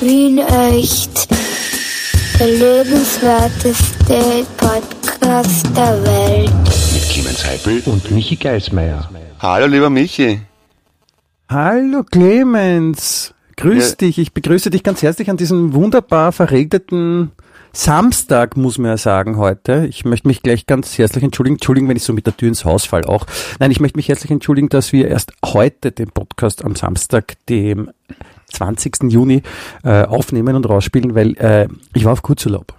Wien echt. Der lebenswerteste Podcast der Welt. Mit Clemens Heipel und Michi Geismeier. Hallo, lieber Michi. Hallo Clemens. Grüß Ja. dich. Ich begrüße dich ganz herzlich an diesem wunderbar verregneten Samstag, muss man ja sagen, heute. Ich möchte mich gleich ganz herzlich entschuldigen. Entschuldigen, wenn ich so mit der Tür ins Haus fall auch. Nein, ich möchte mich herzlich entschuldigen, dass wir erst heute den Podcast am Samstag, dem 20. Juni, äh, aufnehmen und rausspielen, weil äh, ich war auf Kurzurlaub.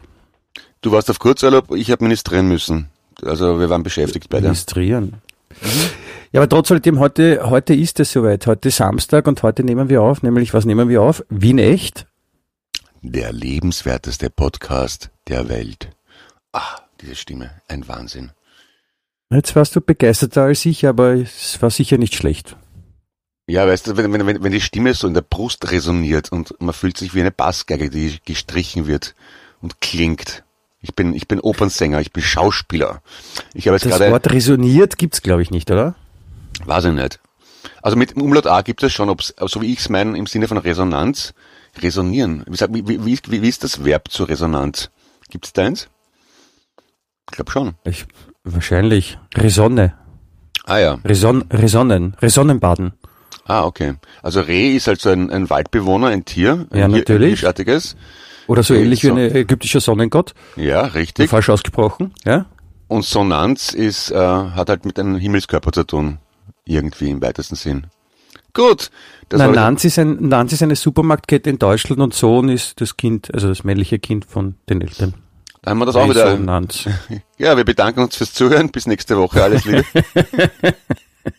Du warst auf Kurzurlaub, ich habe ministrieren müssen. Also wir waren beschäftigt beide. Administrieren. Ja, aber trotz alledem, heute, heute ist es soweit. Heute Samstag und heute nehmen wir auf, nämlich was nehmen wir auf? Wien echt? Der lebenswerteste Podcast der Welt. Ah, diese Stimme, ein Wahnsinn. Jetzt warst du begeisterter als ich, aber es war sicher nicht schlecht. Ja, weißt du, wenn, wenn, wenn die Stimme so in der Brust resoniert und man fühlt sich wie eine Bassgeige, die gestrichen wird und klingt. Ich bin, ich bin Opernsänger, ich bin Schauspieler. Ich habe jetzt Das gerade, Wort resoniert gibt's, glaube ich, nicht, oder? weiß ich nicht. Also mit dem Umlaut A gibt es schon, ob's, so wie ich es meine, im Sinne von Resonanz, resonieren. Wie, wie, wie, wie, wie ist das Verb zur Resonanz? Gibt es da eins? Ich glaube schon. Ich, wahrscheinlich. Resonne. Ah ja. Reson, Resonnen. Resonnenbaden. Ah, okay. Also Reh ist also ein, ein Waldbewohner, ein Tier. Ein Ja, natürlich. Ein Hirschartiges. Oder so ähnlich wie so. ein ägyptischer Sonnengott. Ja, richtig. Falsch ausgesprochen, ja? Und Sonanz ist, äh, hat halt mit einem Himmelskörper zu tun. Irgendwie im weitesten Sinn. Gut. Das Nein, Nanz ist, ein, Nanz ist eine Supermarktkette in Deutschland und Sohn ist das Kind, also das männliche Kind von den Eltern. Da haben wir das auch wieder. Nanz. Ja, wir bedanken uns fürs Zuhören. Bis nächste Woche. Alles Liebe.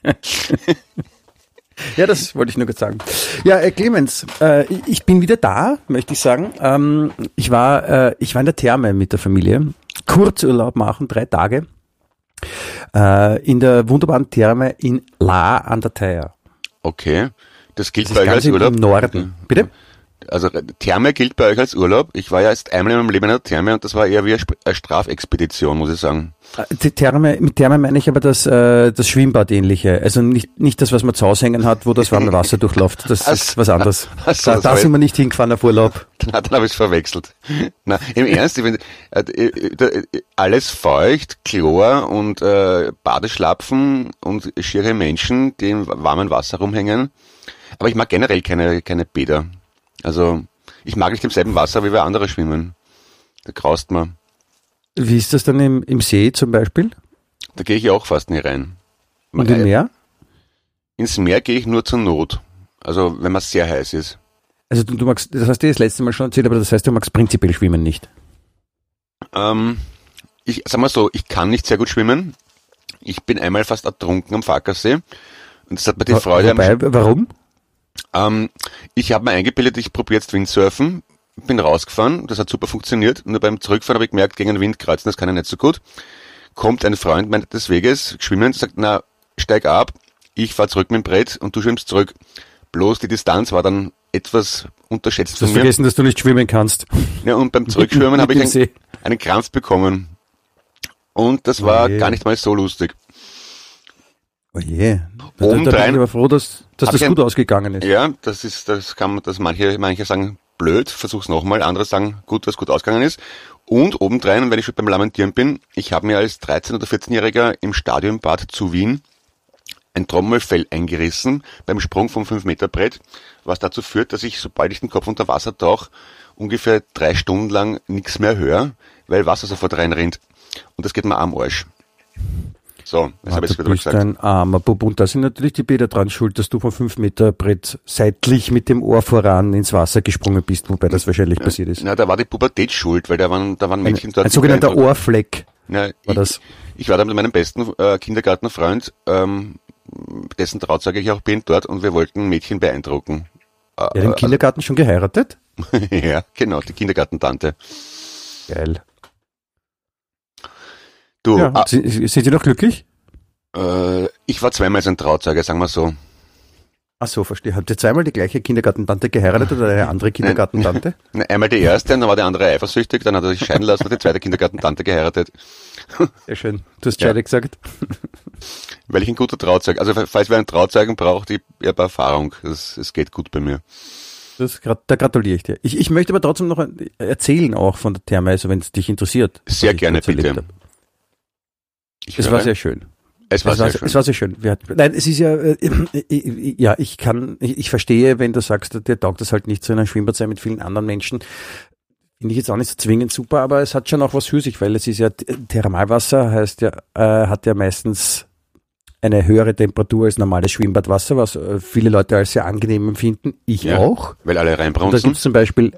Ja, das wollte ich nur kurz sagen. Ja, äh, Clemens, äh, ich- bin wieder da, möchte ich sagen. Ähm, ich war, äh, ich war in der Therme mit der Familie. Kurzurlaub machen, drei Tage. Äh, in der wunderbaren Therme in La an der Theier. Okay. Das gilt Das bei ist ganz im Norden. Bitte? Also Therme gilt bei euch als Urlaub. Ich war ja erst einmal in meinem Leben in der Therme und das war eher wie eine Strafexpedition, muss ich sagen. Äh, Die Therme, mit Therme meine ich aber das, äh, das Schwimmbad-ähnliche. Also nicht, nicht das, was man zu Hause hängen hat, wo das warme Wasser durchläuft. Das ist was anderes. Ach so, Da, da sind wir nicht hingefahren auf Urlaub. Na, dann habe ich es verwechselt. Na, im Ernst, ich bin, äh, äh, äh, alles feucht, Chlor und äh, Badeschlapfen und schiere Menschen, die im warmen Wasser rumhängen. Aber ich mag generell keine, keine Bäder. Also, ich mag nicht im selben Wasser, wie wir andere schwimmen. Da graust man. Wie ist das dann im, im See zum Beispiel? Da gehe ich auch fast nie rein. Und im Äh, Meer? Ins Meer gehe ich nur zur Not. Also, wenn man sehr heiß ist. Also du, du magst, das hast du das letzte Mal schon erzählt, aber das heißt, du magst prinzipiell schwimmen nicht. Ähm, ich sag mal so, ich kann nicht sehr gut schwimmen. Ich bin einmal fast ertrunken am Fackersee. Und das hat mir die Freude am Wobei, warum? Ähm, ich habe mir eingebildet, ich probiere jetzt Windsurfen, bin rausgefahren, das hat super funktioniert. Nur beim Zurückfahren habe ich gemerkt, gegen den Wind kreuzen, das kann ich nicht so gut. Kommt ein Freund meint des Weges, schwimmen, sagt, na, steig ab, ich fahr zurück mit dem Brett und du schwimmst zurück. Bloß die Distanz war dann etwas unterschätzt Du hast vergessen, dass du nicht schwimmen kannst. Ja, und beim Zurückschwimmen habe ich dem einen, Krampf bekommen. Und das war Oje. gar nicht mal so lustig. Oh je. Da, da, da bin Obendrein- ich aber froh, dass, dass das ich ein- gut ausgegangen ist. Ja, das ist, das kann man, das manche, manche sagen blöd, versuch's nochmal, andere sagen gut, was gut ausgegangen ist. Und obendrein, wenn ich schon beim Lamentieren bin, ich habe mir als 13- oder 14-Jähriger im Stadionbad zu Wien ein Trommelfell eingerissen beim Sprung vom 5-Meter-Brett, was dazu führt, dass ich, sobald ich den Kopf unter Wasser tauche, ungefähr drei Stunden lang nichts mehr höre, weil Wasser sofort reinrinnt. Und das geht mir am Arsch. So, das habe ich wieder gesagt. ein armer Bub. Und da sind natürlich die Bäder dran schuld, dass du vom 5 Meter Brett seitlich mit dem Ohr voran ins Wasser gesprungen bist, wobei das wahrscheinlich passiert ist. Na, da war die Pubertät schuld, weil da waren, da waren Mädchen Ein, dort. ein sogenannter Ohrfleck. Ja, war ich, das. ich war da mit meinem besten äh, Kindergartenfreund, ähm, dessen Trauzeuge ich auch bin, dort und wir wollten Mädchen beeindrucken. Äh, Ja, im Kindergarten schon geheiratet? ja, genau, die Kindergartentante. Geil. Du, Ja, ah, sind, sind Sie noch glücklich? äh, ich war zweimal sein Trauzeuge, sagen wir so. Ach so, verstehe. Habt ihr zweimal die gleiche Kindergartentante geheiratet oder eine andere Kindergartentante? Na, Einmal die erste, dann war der andere eifersüchtig, dann hat er sich scheiden lassen und die zweite Kindergartentante geheiratet. Sehr schön. Du hast Ja. Scheide gesagt. Weil ich ein guter Trauzeuge, also falls wer einen Trauzeugen braucht, ich, habe Erfahrung, es, geht gut bei mir. Das, da gratuliere ich dir. Ich, ich möchte aber trotzdem noch erzählen auch von der Therme, also wenn es dich interessiert. Sehr gerne, bitte. Es war sehr schön. Es war, es, war, schön. es war sehr schön. Wir nein, es ist ja, äh, äh, ja, ich kann, ich, ich verstehe, wenn du sagst, dir taugt das halt nicht zu einer Schwimmbad sein mit vielen anderen Menschen. Finde ich jetzt auch nicht so zwingend super, aber es hat schon auch was für sich, weil es ist ja, Thermalwasser heißt ja, äh, hat ja meistens eine höhere Temperatur als normales Schwimmbadwasser, was äh, viele Leute als sehr angenehm empfinden. Ich ja, auch. Weil alle reinbrunzen. Da gibt es zum Beispiel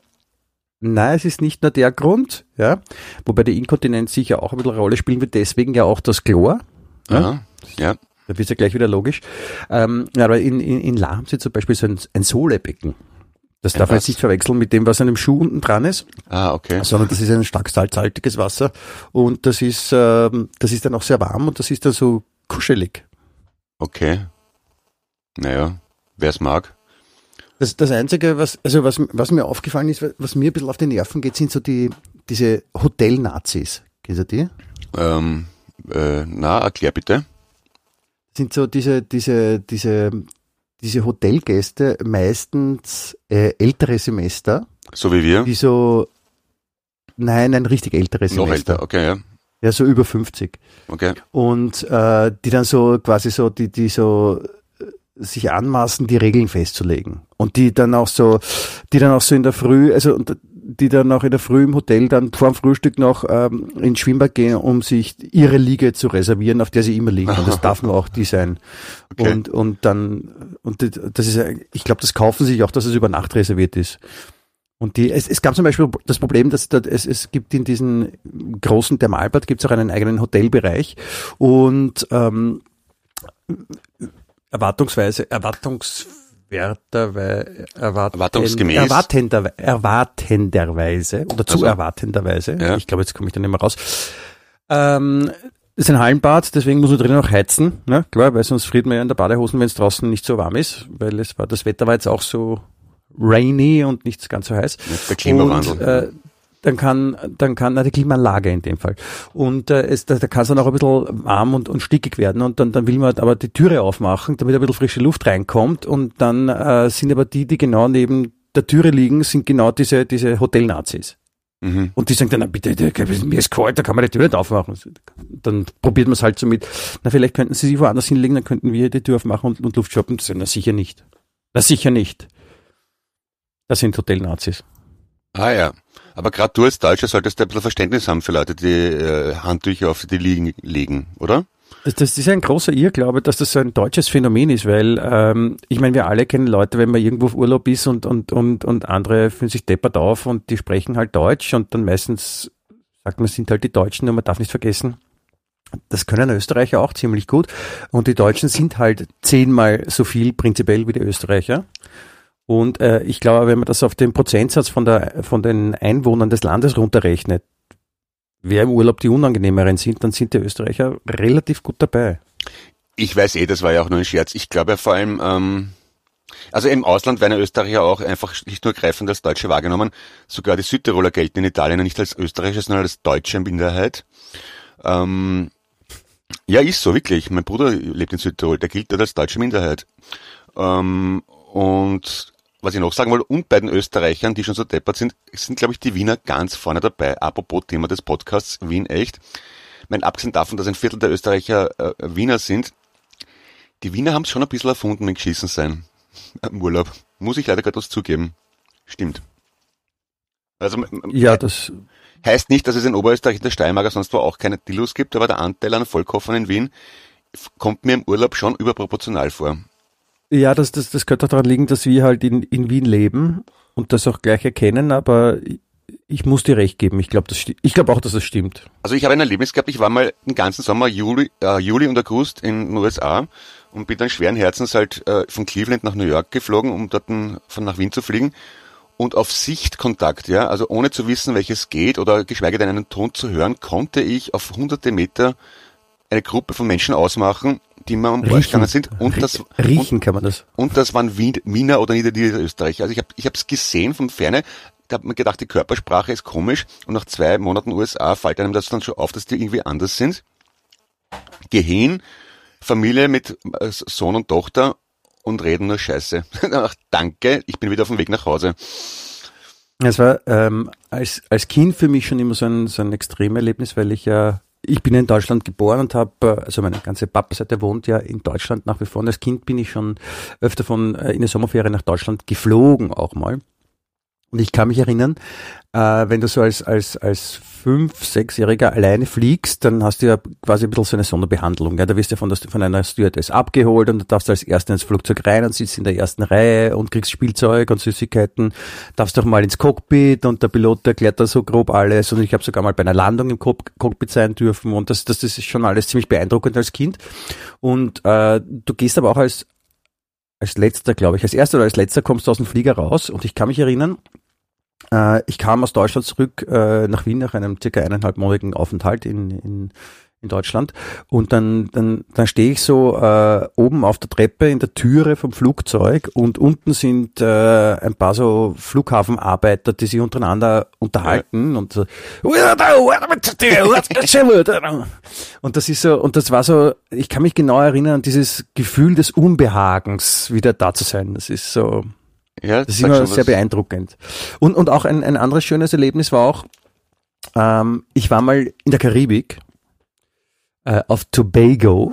Nein, es ist nicht nur der Grund, ja, wobei die Inkontinenz sicher auch ein bisschen eine Rolle spielen wird, deswegen ja auch das Chlor. Ja, ja. Da bist du gleich wieder logisch. Ähm, aber in, in, in La haben sie zum Beispiel so ein, ein Sohlebecken. Das darf man jetzt nicht verwechseln mit dem, was an dem Schuh unten dran ist. Ah, okay. Sondern das ist ein stark salzhaltiges Wasser und das ist, ähm, das ist dann auch sehr warm und das ist dann so kuschelig. Okay. Naja, wer es mag. Das, das Einzige, was, also was, was mir aufgefallen ist, was mir ein bisschen auf die Nerven geht, sind so die, diese Hotel-Nazis. Kennst du die? Ähm, äh, na, erklär bitte. Sind so diese, diese, diese, diese Hotelgäste meistens äh, ältere Semester. So wie wir? Die so, nein, ein richtig älteres Noch Semester. älter, okay, ja. Ja, so über 50. Okay. Und äh, die dann so quasi so, die, die so sich anmaßen, die Regeln festzulegen. Und die dann auch so, die dann auch so in der Früh, also die dann auch in der Früh im Hotel dann vor dem Frühstück noch ähm, ins Schwimmbad gehen, um sich ihre Liege zu reservieren, auf der sie immer liegen. Und das darf nur auch die sein. Okay. Und, und dann, und das ist, ich glaube, das kaufen sich auch, dass es über Nacht reserviert ist. Und die, es, es gab zum Beispiel das Problem, dass da, es, es gibt in diesem großen Thermalbad gibt es auch einen eigenen Hotelbereich und ähm, erwartungsweise, erwartungswerter, erwart, erwartungsgemäß, erwartender, erwartenderweise oder zu also, erwartenderweise. Ja. Ich glaube, jetzt komme ich da nicht mehr raus. Ähm, ist ein Hallenbad, deswegen muss man drinnen auch heizen, ne? klar, weil sonst friert man ja in der Badehosen, wenn es draußen nicht so warm ist, weil es war, das Wetter war jetzt auch so rainy und nicht ganz so heiß. Der Klimawandel. Und, äh, dann kann, dann kann, na, die Klimaanlage in dem Fall. Und äh, es, da, da kann es dann auch ein bisschen warm und, und stickig werden und dann, dann will man aber die Türe aufmachen, damit ein bisschen frische Luft reinkommt und dann äh, sind aber die, die genau neben der Türe liegen, sind genau diese, diese Hotelnazis. Mhm. Und die sagen dann, na, bitte, mir ist kalt, da kann man die Tür nicht aufmachen. Dann probiert man es halt so mit, na, vielleicht könnten sie sich woanders hinlegen, dann könnten wir die Tür aufmachen und, und Luft shoppen. Na, sicher nicht. Na, sicher nicht. Das sind Hotelnazis. Ah ja. Aber gerade du als Deutscher solltest ein bisschen Verständnis haben für Leute, die äh, Handtücher auf die liegen, legen, oder? Das, ist ein großer Irrglaube, dass das so ein deutsches Phänomen ist, weil ähm, ich meine, wir alle kennen Leute, wenn man irgendwo auf Urlaub ist und, und, und, und andere fühlen sich deppert auf und die sprechen halt Deutsch und dann meistens sagt man, sind halt die Deutschen und man darf nicht vergessen, das können Österreicher auch ziemlich gut und die Deutschen sind halt zehnmal so viel prinzipiell wie die Österreicher. Und äh, ich glaube, wenn man das auf den Prozentsatz von, der, von den Einwohnern des Landes runterrechnet, wer im Urlaub die unangenehmeren sind, dann sind die Österreicher relativ gut dabei. Ich weiß eh, das war ja auch nur ein Scherz. Ich glaube ja vor allem, ähm, also im Ausland werden Österreicher auch einfach nicht nur greifend als Deutsche wahrgenommen, sogar die Südtiroler gelten in Italien nicht als Österreicher, sondern als Deutsche in Minderheit. Ähm, ja, ist so, wirklich. Mein Bruder lebt in Südtirol, der gilt dort als deutsche Minderheit. Ähm, und was ich noch sagen wollte, und bei den Österreichern, die schon so deppert sind, sind, glaube ich, die Wiener ganz vorne dabei. Apropos Thema des Podcasts, Wien echt. Mein abgesehen davon, dass ein Viertel der Österreicher äh, Wiener sind, die Wiener haben es schon ein bisschen erfunden mit Geschissen sein im Urlaub. Muss ich leider gerade was zugeben. Stimmt. Also, ja, das heißt nicht, dass es in Oberösterreich in der Steiermark sonst wo auch keine Dillos gibt, aber der Anteil an Vollkoffern in Wien kommt mir im Urlaub schon überproportional vor. Ja, das, das, das könnte daran liegen, dass wir halt in, in Wien leben und das auch gleich erkennen, aber ich muss dir recht geben. Ich glaube ich glaube auch, dass das stimmt. Also ich habe ein Erlebnis gehabt. Ich war mal den ganzen Sommer Juli, äh, Juli und August in den USA und bin dann schweren Herzens halt äh, von Cleveland nach New York geflogen, um dort von nach Wien zu fliegen. Und auf Sichtkontakt, ja, also ohne zu wissen, welches geht oder geschweige denn einen Ton zu hören, konnte ich auf hunderte Meter eine Gruppe von Menschen ausmachen, die mir am gegangen sind. Und das, riechen kann man das. Und das waren Wien, Wiener oder Niederösterreicher. Also ich habe ich es gesehen von Ferne, da habe mir gedacht, die Körpersprache ist komisch und nach zwei Monaten USA fällt einem das dann schon auf, dass die irgendwie anders sind. Geh hin, Familie mit äh, Sohn und Tochter und reden nur Scheiße. Ach, danke, ich bin wieder auf dem Weg nach Hause. Es war ähm, als, als Kind für mich schon immer so ein, so ein Extremerlebnis, weil ich ja, ich bin in Deutschland geboren und habe, also meine ganze Papaseite wohnt ja in Deutschland nach wie vor. Und als Kind bin ich schon öfter von äh, in der Sommerferien nach Deutschland geflogen auch mal. Und ich kann mich erinnern, äh, wenn du so als, als, als fünf, sechsjähriger alleine fliegst, dann hast du ja quasi ein bisschen so eine Sonderbehandlung. Ja? Da wirst du von, der, von einer Stewardess abgeholt und du darfst als Erster ins Flugzeug rein und sitzt in der ersten Reihe und kriegst Spielzeug und Süßigkeiten. Darfst auch mal ins Cockpit und der Pilot erklärt da so grob alles. Und ich habe sogar mal bei einer Landung im Cockpit sein dürfen und das, das, das ist schon alles ziemlich beeindruckend als Kind. Und äh, du gehst aber auch als als letzter, glaube ich, als erster oder als letzter kommst du aus dem Flieger raus und ich kann mich erinnern, äh, ich kam aus Deutschland zurück äh, nach Wien nach einem circa eineinhalbmonatigen Aufenthalt in, in, in Deutschland. Und dann, dann, dann stehe ich so äh, oben auf der Treppe in der Türe vom Flugzeug und unten sind äh, ein paar so Flughafenarbeiter, die sich untereinander unterhalten und so und das ist so und das war so, ich kann mich genau erinnern an dieses Gefühl des Unbehagens, wieder da zu sein. Das ist so ja, das ist immer sehr beeindruckend. Und, und auch ein, ein anderes schönes Erlebnis war auch, ähm, ich war mal in der Karibik äh, auf Tobago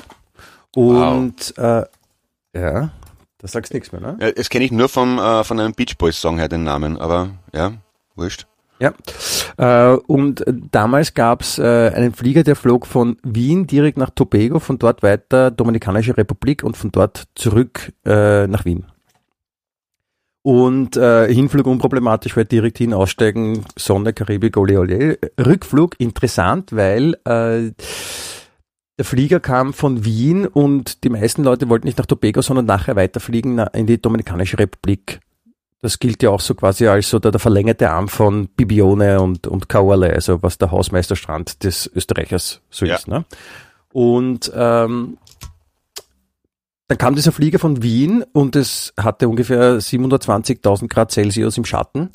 und wow. äh, ja, da sagst du nichts mehr, ne? Ja, das kenne ich nur vom, äh, von einem Beach Boys Song her, den Namen, aber ja, wurscht. Ja, äh, und damals gab's äh, einen Flieger, der flog von Wien direkt nach Tobago, von dort weiter Dominikanische Republik und von dort zurück äh, nach Wien. Und äh, Hinflug unproblematisch, weil direkt hin aussteigen, Sonne, Karibik, ole ole. Rückflug interessant, weil äh, der Flieger kam von Wien und die meisten Leute wollten nicht nach Tobago, sondern nachher weiterfliegen in die Dominikanische Republik. Das gilt ja auch so quasi als so der, der verlängerte Arm von Bibione und, und Kauerle, also was der Hausmeisterstrand des Österreichers so ja. ist. Ne? Und ähm, dann kam dieser Flieger von Wien und es hatte ungefähr 720.000 Grad Celsius im Schatten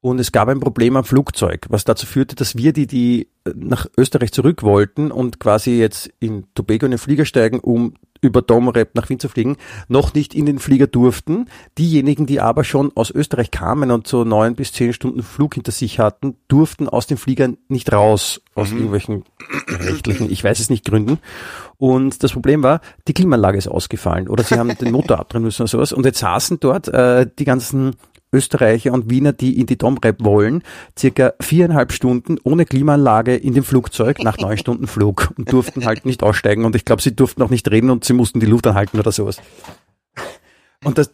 und es gab ein Problem am Flugzeug, was dazu führte, dass wir, die, die nach Österreich zurück wollten und quasi jetzt in Tobago in den Flieger steigen, um über Domrep nach Wien zu fliegen, noch nicht in den Flieger durften. Diejenigen, die aber schon aus Österreich kamen und so neun bis zehn Stunden Flug hinter sich hatten, durften aus den Fliegern nicht raus, aus mhm. irgendwelchen rechtlichen, ich weiß es nicht, Gründen. Und das Problem war, die Klimaanlage ist ausgefallen oder sie haben den Motor abdrehen müssen oder sowas. Und jetzt saßen dort äh, die ganzen Österreicher und Wiener, die in die Domrep wollen, circa viereinhalb Stunden ohne Klimaanlage in dem Flugzeug nach neun Stunden Flug und durften halt nicht aussteigen und ich glaube, sie durften auch nicht reden und sie mussten die Luft anhalten oder sowas. Und das,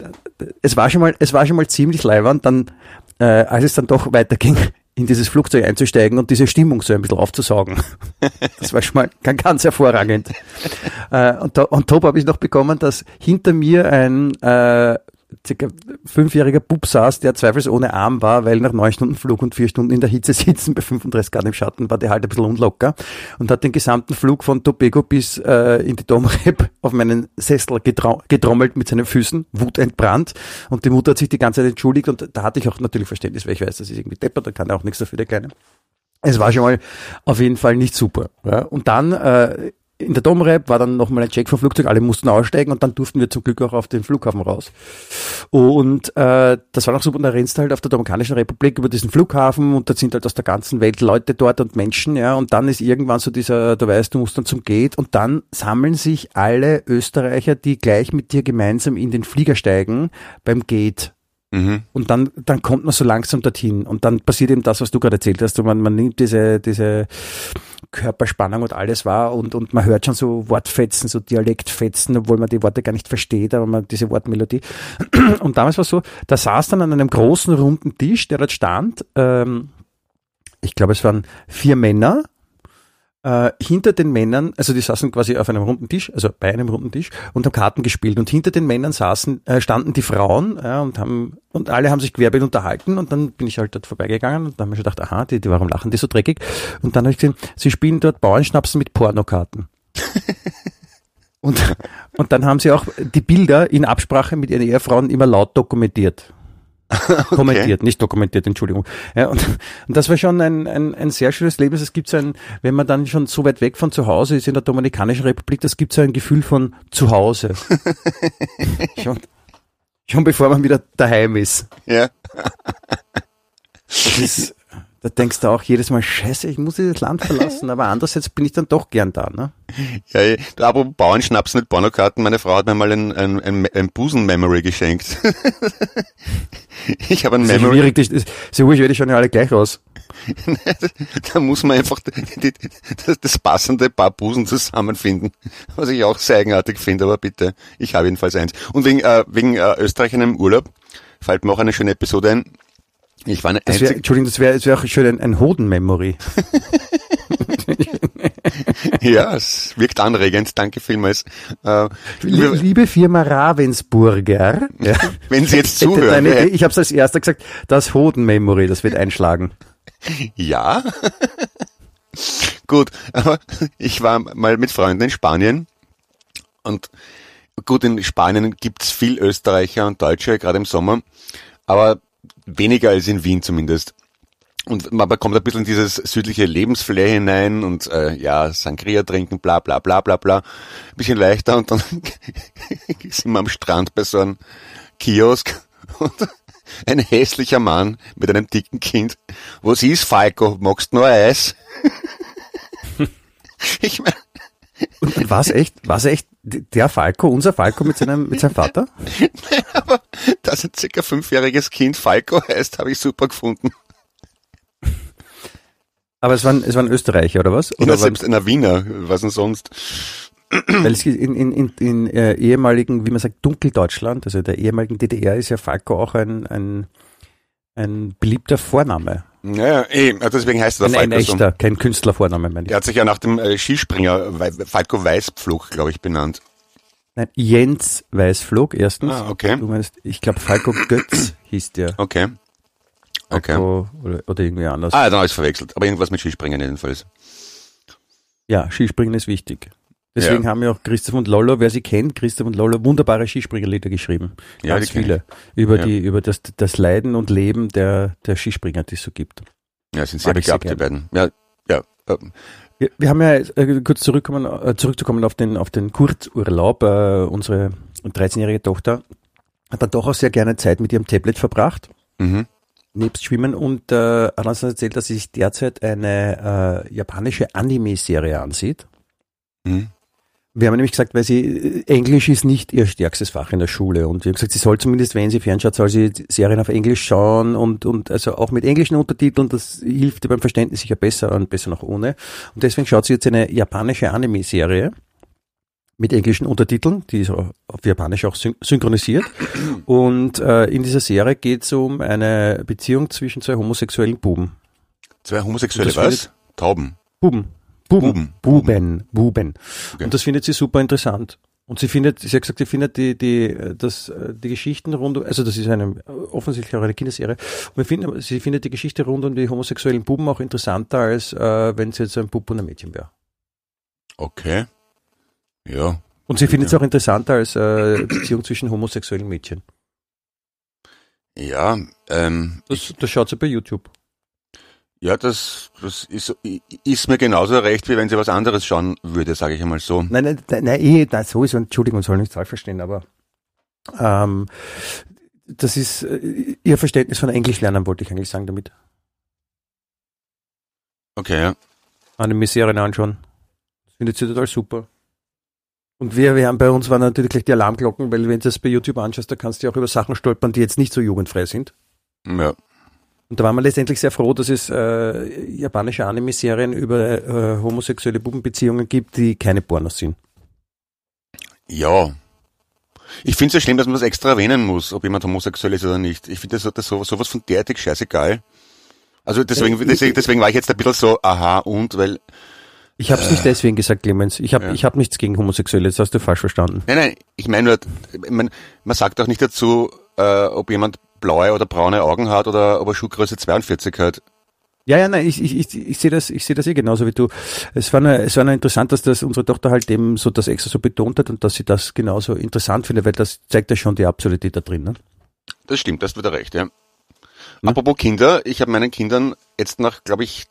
es war schon mal, es war schon mal ziemlich leibernd, dann, äh, als es dann doch weiterging, in dieses Flugzeug einzusteigen und diese Stimmung so ein bisschen aufzusaugen. Das war schon mal ganz hervorragend. Äh, und, da, und top habe ich noch bekommen, dass hinter mir ein äh, circa fünfjähriger Bub saß, der zweifelsohne arm war, weil nach neun Stunden Flug und vier Stunden in der Hitze sitzen bei 35 Grad im Schatten war der halt ein bisschen unlocker und hat den gesamten Flug von Tobago bis äh, in die Domrep auf meinen Sessel getrommelt mit seinen Füßen, wutentbrannt und die Mutter hat sich die ganze Zeit entschuldigt und da hatte ich auch natürlich Verständnis, weil ich weiß, das ist irgendwie deppert, da kann er auch nichts dafür, der Kleine. Es war schon mal auf jeden Fall nicht super. Ja. Und dann äh, in der Domrep war dann nochmal ein Check vom Flugzeug, alle mussten aussteigen und dann durften wir zum Glück auch auf den Flughafen raus. Und äh, das war noch super, und da rennst du halt auf der Dominikanischen Republik über diesen Flughafen und da sind halt aus der ganzen Welt Leute dort und Menschen, ja, und dann ist irgendwann so dieser, du weißt, du musst dann zum Gate und dann sammeln sich alle Österreicher, die gleich mit dir gemeinsam in den Flieger steigen, beim Gate. Mhm. Und dann, dann kommt man so langsam dorthin. Und dann passiert eben das, was du gerade erzählt hast. Und man, man nimmt diese, diese Körperspannung und alles wahr und, und man hört schon so Wortfetzen, so Dialektfetzen, obwohl man die Worte gar nicht versteht, aber man diese Wortmelodie. Und damals war es so, da saß dann an einem großen runden Tisch, der dort stand, ähm, ich glaube, es waren vier Männer, äh, hinter den Männern, also die saßen quasi auf einem runden Tisch, also bei einem runden Tisch und haben Karten gespielt und hinter den Männern saßen, äh, standen die Frauen ja, und haben und alle haben sich querbeet unterhalten und dann bin ich halt dort vorbeigegangen und dann habe ich gedacht, aha, die, die, warum lachen die so dreckig? Und dann habe ich gesehen, sie spielen dort Bauernschnapsen mit Pornokarten. und, und dann haben sie auch die Bilder in Absprache mit ihren Ehefrauen immer laut dokumentiert. okay. kommentiert, nicht dokumentiert, Entschuldigung. Ja, und, und das war schon ein, ein, ein sehr schönes Leben. Es gibt so ein, wenn man dann schon so weit weg von zu Hause ist in der Dominikanischen Republik, das gibt so ein Gefühl von Zuhause. schon, Schon bevor man wieder daheim ist. Ja. Das ist, da denkst du auch jedes Mal, scheiße, ich muss dieses Land verlassen, aber andererseits bin ich dann doch gern da, ne? Ja, ja. Aber Bauernschnaps mit Pornokarten, meine Frau hat mir mal ein, ein, ein, ein Busen-Memory geschenkt. ich habe ein Das Memory. schwierig, das, so ich werde schon ja alle gleich raus. da muss man einfach die, die, das, das passende Paar Busen zusammenfinden, was ich auch sehr eigenartig finde, aber bitte, ich habe jedenfalls eins. Und wegen, äh, wegen äh, Österreich in einem Urlaub fällt mir auch eine schöne Episode ein. Ich war eine Das wär, Entschuldigung, das wäre das wär auch schön ein, ein Hoden-Memory. ja, es wirkt anregend, danke vielmals. Äh, Lie- Liebe Firma Ravensburger, ja, wenn Sie jetzt zuhören, deine, ich habe es als erster gesagt, das Hoden-Memory, das wird einschlagen. Ja. gut, aber ich war mal mit Freunden in Spanien und gut, in Spanien gibt's viel Österreicher und Deutsche, gerade im Sommer, aber weniger als in Wien zumindest. Und man bekommt ein bisschen dieses südliche Lebensflair hinein und äh, ja, Sangria trinken, bla bla bla bla bla. Ein bisschen leichter und dann sind wir am Strand bei so einem Kiosk und ein hässlicher Mann mit einem dicken Kind. Was ist, Falco? Magst du nur Eis? ich meine, Und was echt, was echt, der Falco, unser Falco mit seinem, mit seinem Vater? aber dass ein circa fünfjähriges Kind Falco heißt, habe ich super gefunden. Aber es waren, es waren Österreicher, oder was? Oder selbst in der Wiener, was denn sonst? weil es in, in, in, in äh, ehemaligen, wie man sagt, Dunkeldeutschland, also der ehemaligen DDR ist ja Falco auch ein, ein, ein beliebter Vorname. Ja, eh, also deswegen heißt er der ein Falco so. echter, kein Künstlervorname, meine ich. Er hat sich ja nach dem äh, Skispringer Wei- Falco Weißpflug, glaube ich, benannt. Nein, Jens Weißflog, erstens. Ah, okay. Du meinst, ich glaube Falco Götz hieß der. Okay. Okay. Falco Oder, oder irgendwie anders. Ah, dann habe ich verwechselt. Aber irgendwas mit Skispringen jedenfalls. Ja, Skispringen ist wichtig. Deswegen Ja. haben ja auch Christoph und Lollo, wer sie kennt, Christoph und Lollo, wunderbare Skispringerlieder geschrieben. Ja, Ganz viele. Über Ja. die, über das, das Leiden und Leben der, der Skispringer, die es so gibt. Ja, sind sehr Mag ich sehr begabt, die beiden. Ja, ja. ähm, Wir, wir haben ja äh, kurz zurückkommen, äh, zurückzukommen auf den, auf den Kurzurlaub. Äh, unsere 13-jährige Tochter hat dann doch auch sehr gerne Zeit mit ihrem Tablet verbracht, Mhm. nebst Schwimmen und äh, hat uns erzählt, dass sie sich derzeit eine äh, japanische Anime-Serie ansieht. Mhm. Wir haben nämlich gesagt, weil sie, äh, Englisch ist nicht ihr stärkstes Fach in der Schule. Und wir haben gesagt, sie soll zumindest, wenn sie fernschaut, soll sie Serien auf Englisch schauen und, und also auch mit englischen Untertiteln, das hilft ihr beim Verständnis sicher besser und besser noch ohne. Und deswegen schaut sie jetzt eine japanische Anime-Serie mit englischen Untertiteln, die ist auf Japanisch auch syn synchronisiert. Und äh, in dieser Serie geht es um eine Beziehung zwischen zwei homosexuellen Buben. Zwei Homosexuelle was? Tauben. Buben. Buben. Buben. Buben. Buben. Okay. Und das findet sie super interessant. Und sie findet, sie hat gesagt, sie findet die, die, das, die Geschichten rund um, also das ist eine, offensichtlich auch eine Kinderserie. Und wir finden, sie findet die Geschichte rund um die homosexuellen Buben auch interessanter, als äh, wenn sie jetzt ein Bub und ein Mädchen wäre. Okay. Ja. Und sie findet es Ja. auch interessanter als äh, Beziehung zwischen homosexuellen Mädchen. Ja, ähm, Das, das schaut sie bei YouTube. Ja, das, das ist, ist mir genauso recht, wie wenn sie was anderes schauen würde, sage ich einmal so. Nein, nein, nein, nein, eh, nein sowieso, Entschuldigung, soll nicht falsch verstehen, aber ähm, das ist äh, ihr Verständnis von Englisch lernen, wollte ich eigentlich sagen damit. Okay, ja. Anime-Serien anschauen. Das findet sie total super. Und wir, wir haben bei uns waren natürlich gleich die Alarmglocken, weil wenn du das bei YouTube anschaust, da kannst du ja auch über Sachen stolpern, die jetzt nicht so jugendfrei sind. Ja. Und da waren wir letztendlich sehr froh, dass es äh, japanische Anime-Serien über äh, homosexuelle Bubenbeziehungen gibt, die keine Pornos sind. Ja. Ich finde es ja schlimm, dass man das extra erwähnen muss, ob jemand homosexuell ist oder nicht. Ich finde das, das so, sowas von derartig scheißegal. Also deswegen, Äh, deswegen, deswegen war ich jetzt ein bisschen so, aha, und, weil, Ich habe es nicht deswegen gesagt, Clemens. Ich habe Ja. ich hab nichts gegen Homosexuelle, das hast du falsch verstanden. nein, nein, ich meine nur, ich mein, man sagt auch nicht dazu, äh, ob jemand blaue oder braune Augen hat oder ob er Schuhgröße 42 hat. Ja, ja, nein, ich, ich, ich, ich sehe das, ich sehe das eh genauso wie du. Es war, nur, es war nur interessant, dass das unsere Tochter halt eben so das extra so betont hat und dass sie das genauso interessant findet, weil das zeigt ja schon die Absurdität da drin. Ne? Das stimmt, das hast wieder recht, ja. Apropos Kinder, ich habe meinen Kindern jetzt nach, glaube ich,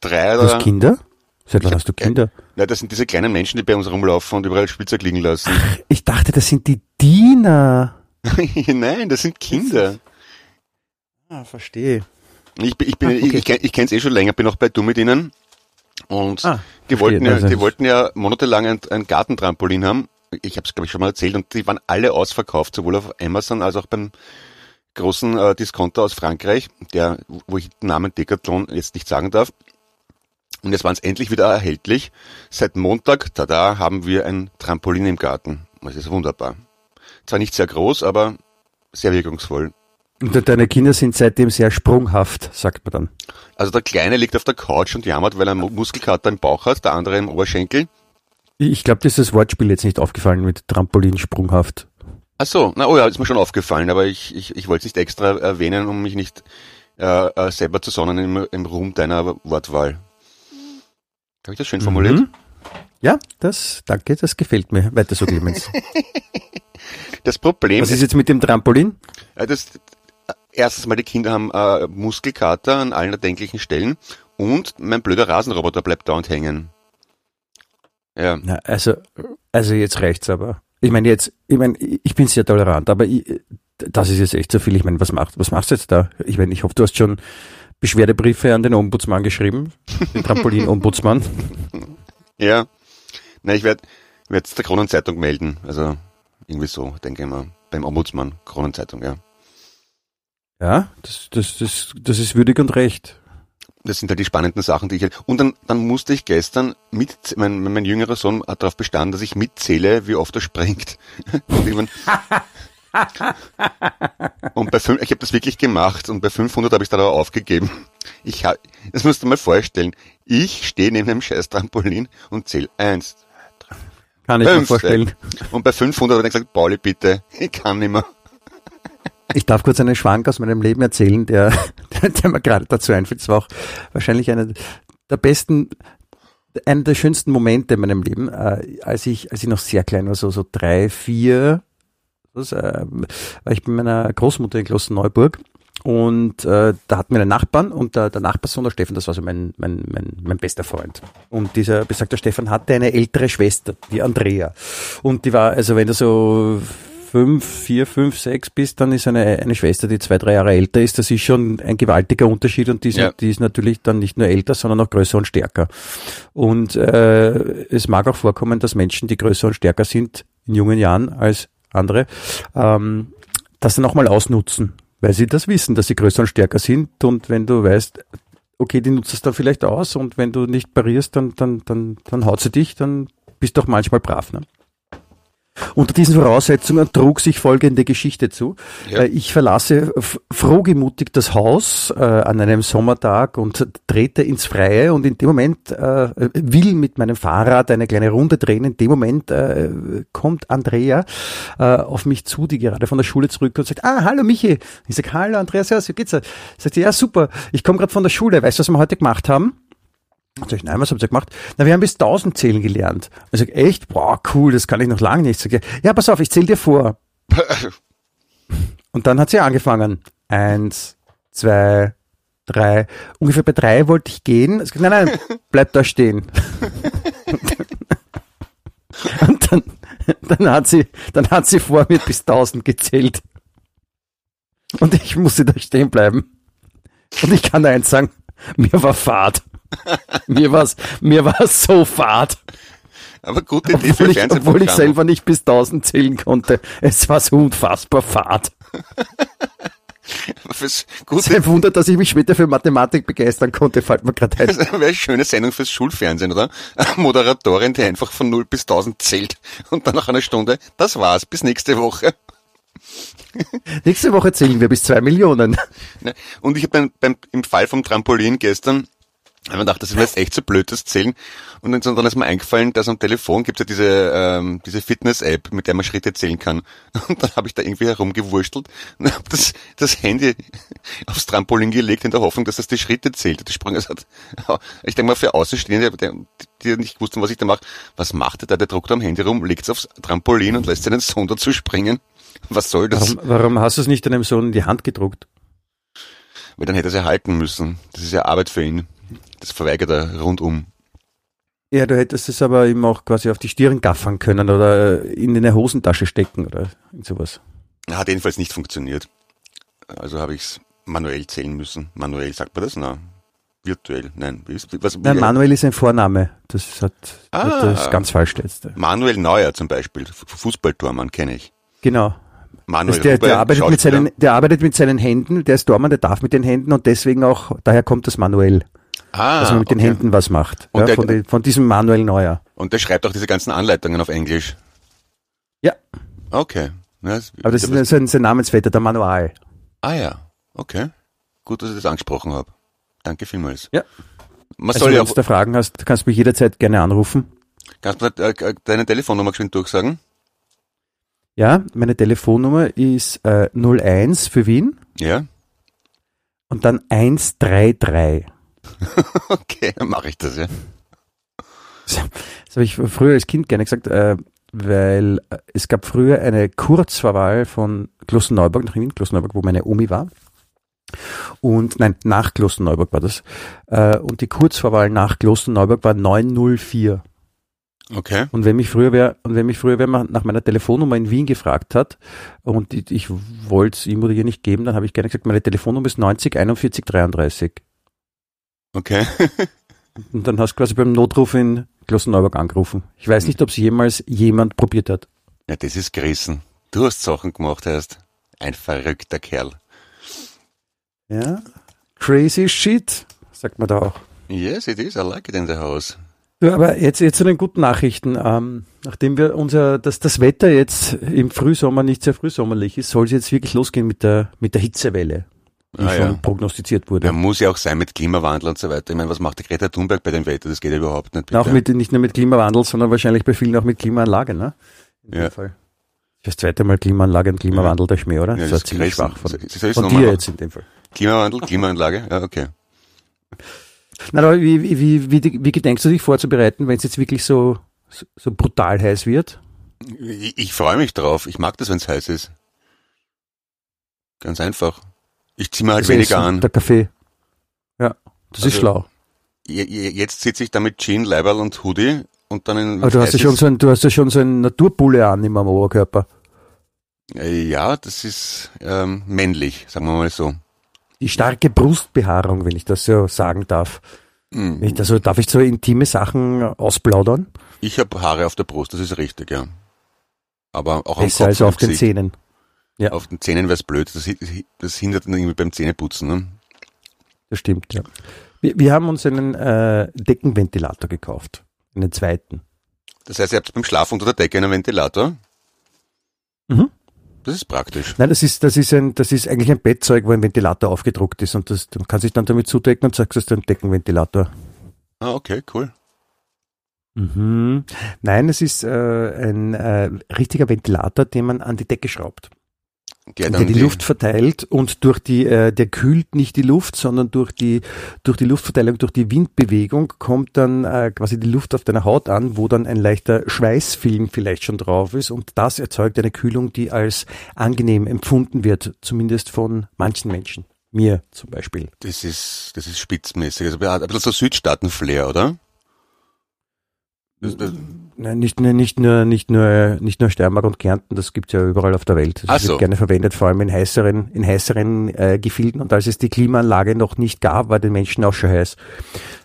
drei Du oder... hast Kinder? Seit wann hast du Kinder? Nein, das sind diese kleinen Menschen, die bei uns rumlaufen und überall Spielzeug liegen lassen. Ich dachte, das sind die Diener. Nein, das sind Kinder. Ah, verstehe. Ich, bin- ich, bin, Ah, okay. ich, ich, ich kenne es eh schon länger, bin auch bei Du mit ihnen. Und Ah, die wollten ja, Also- die wollten ja monatelang ein, ein Gartentrampolin haben. Ich habe es glaube ich schon mal erzählt und die waren alle ausverkauft, sowohl auf Amazon als auch beim großen äh, Discounter aus Frankreich, der, wo ich den Namen Decathlon jetzt nicht sagen darf. Und jetzt waren es endlich wieder erhältlich. Seit Montag, tada, haben wir ein Trampolin im Garten. Das ist wunderbar. Zwar nicht sehr groß, aber sehr wirkungsvoll. Und deine Kinder sind seitdem sehr sprunghaft, sagt man dann. Also der Kleine liegt auf der Couch und jammert, weil er einen Muskelkater im Bauch hat, der andere im Oberschenkel. Ich glaube, das ist das Wortspiel jetzt nicht aufgefallen mit Trampolin sprunghaft. Ach so, na oh ja, ist mir schon aufgefallen, aber ich, ich, ich wollte es nicht extra erwähnen, um mich nicht äh, äh, selber zu sonnen im, im Ruhm deiner Wortwahl. Habe ich das schön formuliert? Mhm. Ja, das, danke, das gefällt mir. Weiter so, Clemens. Das Problem Was ist jetzt mit dem Trampolin? äh, das, erstens mal die Kinder haben äh, Muskelkater an allen erdenklichen Stellen und mein blöder Rasenroboter bleibt dauernd hängen. Ja, Na, also, also jetzt reicht's aber. Ich meine jetzt, ich meine, ich bin sehr tolerant, aber ich, das ist jetzt echt zu viel. Ich meine, was macht, was machst du jetzt da? Ich meine, ich hoffe, du hast schon Beschwerdebriefe an den Ombudsmann geschrieben, den Trampolin-Ombudsmann. ja. Na, ich werde es der Kronenzeitung melden. Also irgendwie so, denke ich mal. Beim Ombudsmann, Kronenzeitung, ja. Ja, das, das, das, das ist würdig und recht. Das sind halt die spannenden Sachen, die ich halt. Und dann, dann musste ich gestern mit, mein, mein jüngerer Sohn hat darauf bestanden, dass ich mitzähle, wie oft er springt. Und, und bei fünf, ich habe das wirklich gemacht und bei 500 habe ich dann aber aufgegeben. Ich hab, das musst du mal vorstellen. Ich stehe neben einem scheiß Trampolin und zähle eins, Kann ich mir fünf. vorstellen. Und bei 500 hat er gesagt, Pauli, bitte, ich kann nicht mehr. Ich darf kurz einen Schwank aus meinem Leben erzählen, der, der, der mir gerade dazu einfällt. Es war auch wahrscheinlich einer der besten, einer der schönsten Momente in meinem Leben, äh, als ich, als ich noch sehr klein war, so, so drei, vier, das, äh, war ich bei meiner Großmutter in Klosterneuburg und äh, da hatten wir einen Nachbarn und der, der Nachbarsohn, der Stefan, das war so mein, mein, mein, mein bester Freund. Und dieser besagte Stefan hatte eine ältere Schwester, die Andrea. Und die war, also wenn du so fünf, vier, fünf, sechs bist, dann ist eine, eine Schwester, die zwei, drei Jahre älter ist, das ist schon ein gewaltiger Unterschied und die ist, Ja. die ist natürlich dann nicht nur älter, sondern auch größer und stärker. Und äh, es mag auch vorkommen, dass Menschen, die größer und stärker sind in jungen Jahren als andere, ähm, das dann auch mal ausnutzen, weil sie das wissen, dass sie größer und stärker sind und wenn du weißt, okay, die nutzt es dann vielleicht aus und wenn du nicht parierst, dann, dann, dann, dann haut sie dich, dann bist du auch manchmal brav. Ne? Unter diesen Voraussetzungen trug sich folgende Geschichte zu. Ja. Äh, Ich verlasse frohgemutig das Haus äh, an einem Sommertag und trete ins Freie und in dem Moment äh, will mit meinem Fahrrad eine kleine Runde drehen. In dem Moment äh, kommt Andrea äh, auf mich zu, die gerade von der Schule zurück und sagt, ah, hallo Michi. Ich sage, hallo Andrea, servus, wie geht's dir? Sagt sie, ja super, ich komme gerade von der Schule, weißt du, was wir heute gemacht haben? Sag ich, nein, was habt ihr gemacht? Na, wir haben bis 1000 zählen gelernt. Ich sag, echt? Boah, cool, das kann ich noch lange nicht. Sag ich, ja, pass auf, ich zähle dir vor. Und dann hat sie angefangen. Eins, zwei, drei. Ungefähr bei drei wollte ich gehen. Ich sag, nein, nein, bleib da stehen. Und dann, dann hat sie, dann hat sie vor mir bis 1000 gezählt. Und ich musste da stehen bleiben. Und ich kann eins sagen, mir war Fahrt. Mir war's, mir war's so fad, Aber gute Idee für obwohl ich, obwohl ich selber nicht bis 1000 zählen konnte. Es war so unfassbar fad. Fürs Es ist gute, ein Wunder, dass ich mich später für Mathematik begeistern konnte, fällt mir gerade ein. das wäre eine schöne Sendung fürs Schulfernsehen, oder? Eine Moderatorin, die einfach von 0 bis 1000 zählt und dann nach einer Stunde, das war's, bis nächste Woche. Nächste Woche zählen wir bis zwei Millionen. Ne? Und ich habe beim, beim, im Fall vom Trampolin gestern hab mir gedacht, das ist mir jetzt echt so blöd, das Zählen. Und dann, ist mir eingefallen, dass am Telefon gibt's ja diese, ähm, diese Fitness-App, mit der man Schritte zählen kann. Und dann habe ich da irgendwie herumgewurstelt und habe das, das Handy aufs Trampolin gelegt in der Hoffnung, dass das die Schritte zählt. Die Sprünge hat. Ich denke mal, für Außenstehende, die, die nicht wussten, was ich da mache, was macht der da? Der druckt am Handy rum, legt's aufs Trampolin und lässt seinen Sohn dazu springen. Was soll das? Warum, warum hast du es nicht deinem Sohn in die Hand gedruckt? Weil dann hätte er es erhalten müssen. Das ist ja Arbeit für ihn. Das verweigert er rundum. Ja, du hättest es aber ihm auch quasi auf die Stirn gaffern können oder äh, in eine Hosentasche stecken oder sowas. Hat jedenfalls nicht funktioniert. Also habe ich es manuell zählen müssen. Manuell sagt man das? Na, virtuell. Nein, ist, was, Nein, Manuel ist ein Vorname. Das hat, Ah. das ist ganz falsch jetzt. Manuel Neuer zum Beispiel, Fußballtormann kenne ich. Genau. Manuel Also der, Huber, der, arbeitet mit seinen, der arbeitet mit seinen Händen, der ist Dormann, der darf mit den Händen und deswegen auch, daher kommt das Manuell, ah, dass man mit den okay. Händen was macht. Ja, der- von, den, von diesem Manuel Neuer. Und der schreibt auch diese ganzen Anleitungen auf Englisch. Ja, Okay. Ja, das, aber das ist sein, sein Namensvetter, der Manual. ah ja, okay. Gut, dass ich das angesprochen habe. Danke vielmals. Ja. Man Also soll ja wenn auch, du da Fragen hast, kannst du mich jederzeit gerne anrufen. kannst du äh, deine Telefonnummer geschwind durchsagen? Ja, meine Telefonnummer ist äh, 01 für Wien Ja? und dann 133. Okay, dann mache ich das, ja. Das habe ich früher als Kind gerne gesagt, äh, weil äh, es gab früher eine Kurzverwahl von Klosterneuburg nach Wien, Klosterneuburg, wo meine Omi war. Und nein, nach Klosterneuburg war das. Äh, und die Kurzverwahl nach Klosterneuburg war 904. Okay. Und wenn mich früher wer, und wenn mich früher wer nach meiner Telefonnummer in Wien gefragt hat und ich, ich wollte es ihm oder ihr nicht geben, dann habe ich gerne gesagt, meine Telefonnummer ist 90 41 33. Okay. Und dann hast du quasi beim Notruf in Klosterneuburg angerufen. Ich weiß nicht, ob es jemals jemand probiert hat. Ja, das ist gerissen. Du hast Sachen gemacht, heißt. Ein verrückter Kerl. Ja. Crazy shit, sagt man da auch. Yes, it is. I like it in the house. Ja, aber jetzt, jetzt zu den guten Nachrichten. Ähm, nachdem wir unser, dass das Wetter jetzt im Frühsommer nicht sehr frühsommerlich ist, soll es jetzt wirklich losgehen mit der, mit der Hitzewelle, die Ah, schon ja. prognostiziert wurde. Ja, muss ja auch sein mit Klimawandel und so weiter. Ich meine, was macht die Greta Thunberg bei dem Wetter? Das geht ja überhaupt nicht. Auch bitte. mit, nicht nur mit Klimawandel, sondern wahrscheinlich bei vielen auch mit Klimaanlage, ne? In Ja. dem Fall. Das zweite Mal Klimaanlage und Klimawandel der Schmäh, oder? Ja, das das war ziemlich ist schwach von, sie- von dir jetzt in dem Fall. Klimawandel, Klimaanlage? Ja, okay. Na, aber wie, wie, wie, wie, gedenkst du dich vorzubereiten, wenn es jetzt wirklich so, so, so brutal heiß wird? Ich, ich freue mich drauf. Ich mag das, wenn es heiß ist. Ganz einfach. Ich ziehe mir halt weniger an. Der Kaffee. Ja, das ist Also, schlau. Je- je- Jetzt sitze ich da mit Jean, Leiberl und Hoodie und dann in Aber du hast ja schon so ein, du hast ja schon so ein Naturbulle an immer am Oberkörper. Ja, das ist ähm, männlich, sagen wir mal so. Die starke Brustbehaarung, wenn ich das so sagen darf. Hm. Wenn ich, also darf ich so intime Sachen ausplaudern? Ich habe Haare auf der Brust, das ist richtig, ja. Aber auch am Besser Kopf als auf den. Zähnen. Ja. Auf den Zähnen wär's blöd. Das, das hindert dann irgendwie beim Zähneputzen. Ne? Das stimmt, ja. Wir, wir haben uns einen äh, Deckenventilator gekauft. Einen zweiten. Das heißt, ihr habt beim Schlaf unter der Decke einen Ventilator. Mhm. Das ist praktisch. Nein, das ist, das ist ein, das ist eigentlich ein Bettzeug, wo ein Ventilator aufgedruckt ist und das, man kann sich dann damit zudecken und sagst, das ist ein Deckenventilator. Ah, okay, cool. Mhm. Nein, es ist äh, ein äh, richtiger Ventilator, den man an die Decke schraubt. Der, der die, Luft verteilt und durch die, äh, der kühlt nicht die Luft, sondern durch die, durch die Luftverteilung, durch die Windbewegung kommt dann äh, quasi die Luft auf deiner Haut an, wo dann ein leichter Schweißfilm vielleicht schon drauf ist und das erzeugt eine Kühlung, die als angenehm empfunden wird, zumindest von manchen Menschen. Mir zum Beispiel. Das ist, das ist spitzmäßig. Also ein bisschen so Südstaaten-Flair, oder? Nein, nicht nur, nicht nur, nicht nur, nicht nur Steiermark und Kärnten, das gibt's ja überall auf der Welt. Das Ach wird so. gerne verwendet, vor allem in heißeren, in heißeren äh, Gefilden. Und als es die Klimaanlage noch nicht gab, war den Menschen auch schon heiß.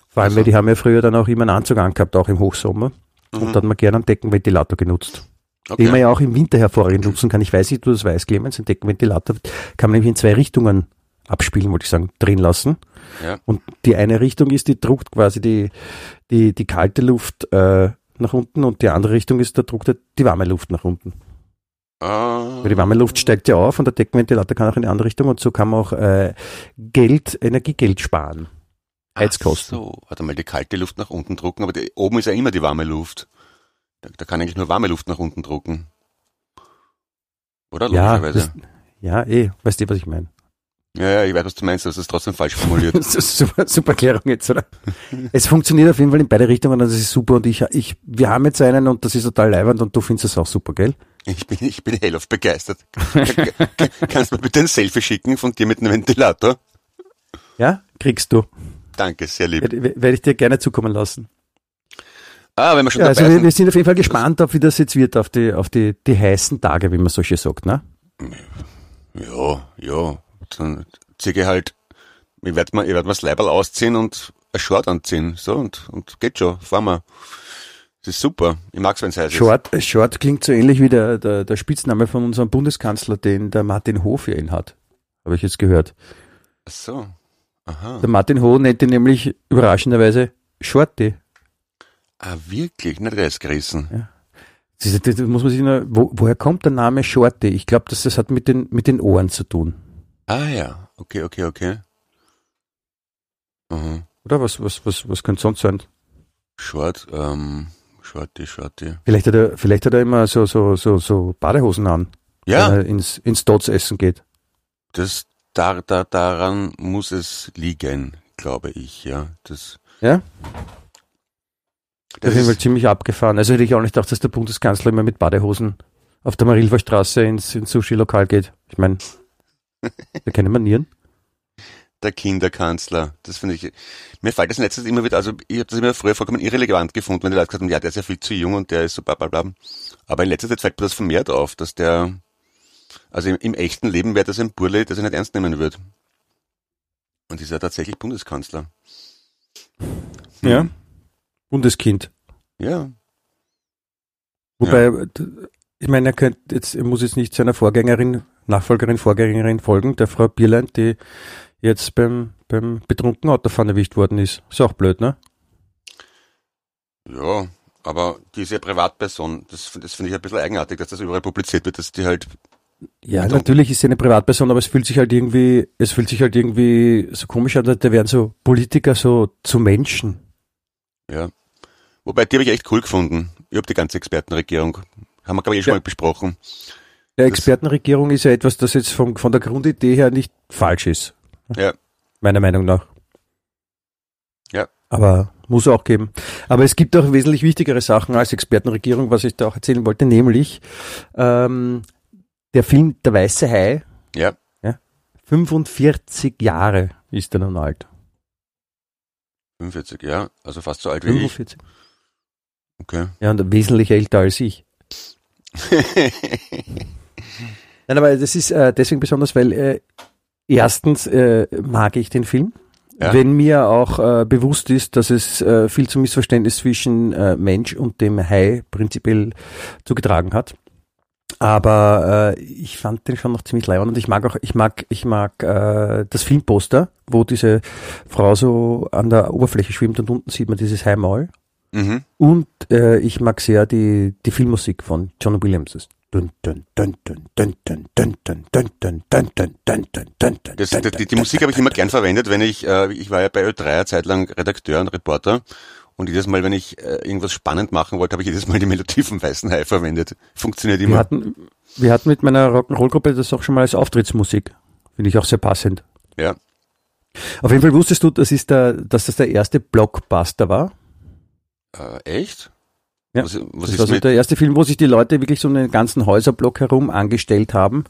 Vor allem, Ach so. weil die haben ja früher dann auch immer einen Anzug angehabt, auch im Hochsommer. Und Mhm. da hat man gerne einen Deckenventilator genutzt. Den man okay. ja auch im Winter hervorragend nutzen kann. Ich weiß nicht, du das weißt, Clemens, ein Deckenventilator kann man nämlich in zwei Richtungen abspielen, wollte ich sagen, drehen lassen. Ja. Und die eine Richtung ist, die druckt quasi die, die, die kalte Luft äh, nach unten und die andere Richtung ist, da druckt er die warme Luft nach unten. Ah, Weil die warme Luft steigt ja auf und der Deckenventilator kann auch in die andere Richtung und so kann man auch äh, Geld, Energiegeld sparen. Heizkosten. Ach so, warte mal, die kalte Luft nach unten drucken, aber die, oben ist ja immer die warme Luft. Da, da kann eigentlich nur warme Luft nach unten drucken. Oder? Ja, Logischerweise. das, ja, eh, weißt du, was ich meine? Ja, ja, ich weiß, was du meinst, das ist trotzdem falsch formuliert. Super, super Erklärung jetzt, oder? es funktioniert auf jeden Fall in beide Richtungen und das ist super und ich, ich, wir haben jetzt einen und das ist total leibend und du findest es auch super, gell? Ich bin, ich bin hellauf begeistert. Kannst du mir bitte ein Selfie schicken von dir mit einem Ventilator? Ja, kriegst du. Danke, sehr lieb. Werde werd ich dir gerne zukommen lassen. Ah, wenn wir schon Ja, also dabei wir, wir sind. sind auf jeden Fall gespannt, auf wie das jetzt wird, auf die, auf die, die heißen Tage, wie man so schön sagt, ne? Ja, ja. Dann zieh ich halt, ich werde mir, ich werd mir das Leiberl ausziehen und ein Short anziehen. So, und, und geht schon, fahren wir. Das ist super. Ich mag's, wenn's heiß Short, Short klingt so ähnlich wie der, der, der Spitzname von unserem Bundeskanzler, den der Martin Ho für ihn hat. Habe ich jetzt gehört. ist. Ach so. Aha. Der Martin Ho nennt ihn nämlich überraschenderweise Shorty. Ah, wirklich? Nicht rausgerissen. Das, ist- das muss man sich nur, wo, woher kommt der Name Shorty? Ich glaube, dass das hat mit den, mit den Ohren zu tun. Ah ja. Okay, okay, okay. Aha. Oder was, was, was, was könnte sonst sein? Short, ähm, Shorty, Shorty. Vielleicht hat er, vielleicht hat er immer so, so, so, so Badehosen an, Ja, wenn er ins, ins Dots essen geht. das, da, da, daran muss es liegen, glaube ich, ja. Das, Ja? das auf jeden Fall ziemlich abgefahren. Also hätte ich auch nicht gedacht, dass der Bundeskanzler immer mit Badehosen auf der Marilfer Straße ins, ins Sushi-Lokal geht. Ich meine, der keine Manieren. der Kinderkanzler. Das finde ich, mir fällt das Zeit immer wieder, also ich habe das immer früher vollkommen irrelevant gefunden, wenn die Leute gesagt haben, ja, der ist ja viel zu jung und der ist so bla bla bla. Aber in letzter Zeit fällt mir das vermehrt auf, dass der, also im, im echten Leben wäre das ein Burle, das er nicht ernst nehmen wird. Und ist ja tatsächlich Bundeskanzler. Hm. Ja. Bundeskind. Ja. Wobei, d- ich meine, er könnte jetzt, er muss jetzt nicht seiner Vorgängerin, Nachfolgerin, Vorgängerin folgen, der Frau Bierlein, die jetzt beim, beim betrunkenen Autofahren erwischt worden ist. Ist auch blöd, ne? Ja, aber diese Privatperson, das, das finde ich ein bisschen eigenartig, dass das überall publiziert wird, dass die halt, Ja, natürlich ist sie eine Privatperson, aber es fühlt sich halt irgendwie, es fühlt sich halt irgendwie so komisch an, da da werden so Politiker so zu Menschen. ja. Wobei, die habe ich echt cool gefunden. Ich habe die ganze Expertenregierung, haben wir glaube ich eh schon Ja. mal besprochen. Ja, Expertenregierung ist ja etwas, das jetzt vom, von der Grundidee her nicht falsch ist. Ja. Meiner Meinung nach. Ja. Aber muss auch geben. Aber es gibt auch wesentlich wichtigere Sachen als Expertenregierung, was ich da auch erzählen wollte, nämlich ähm, der Film Der Weiße Hai, Ja. 45 Jahre ist er nun alt. 45, ja, also fast so alt wie ich. 45. Okay. Ja, und wesentlich älter als ich. Nein, aber das ist äh, deswegen besonders, weil äh, erstens äh, mag ich den Film. Ja. Wenn mir auch äh, bewusst ist, dass es äh, viel zum Missverständnis zwischen äh, Mensch und dem Hai prinzipiell zugetragen hat. Aber äh, ich fand den schon noch ziemlich leibend und ich mag auch, ich mag, ich mag äh, das Filmposter, wo diese Frau so an der Oberfläche schwimmt und unten sieht man dieses Haimaul. mhm. Und äh, ich mag sehr die, die Filmmusik von John Williams. Das, die, die Musik habe ich immer gern verwendet, wenn ich, äh, ich war ja bei Ö3 eine Zeit lang Redakteur und Reporter und jedes Mal, wenn ich äh, irgendwas spannend machen wollte, habe ich jedes Mal die Melodie vom Weißen Hai verwendet. Funktioniert immer. Wir hatten, wir hatten mit meiner Rock'n'Roll-Gruppe das auch schon mal als Auftrittsmusik. Finde ich auch sehr passend. Ja. Auf jeden Fall wusstest du, das ist der, dass das der erste Blockbuster war? Äh, echt? Ja, Was, was das ist war so der erste Film, wo sich die Leute wirklich so einen ganzen Häuserblock herum angestellt haben,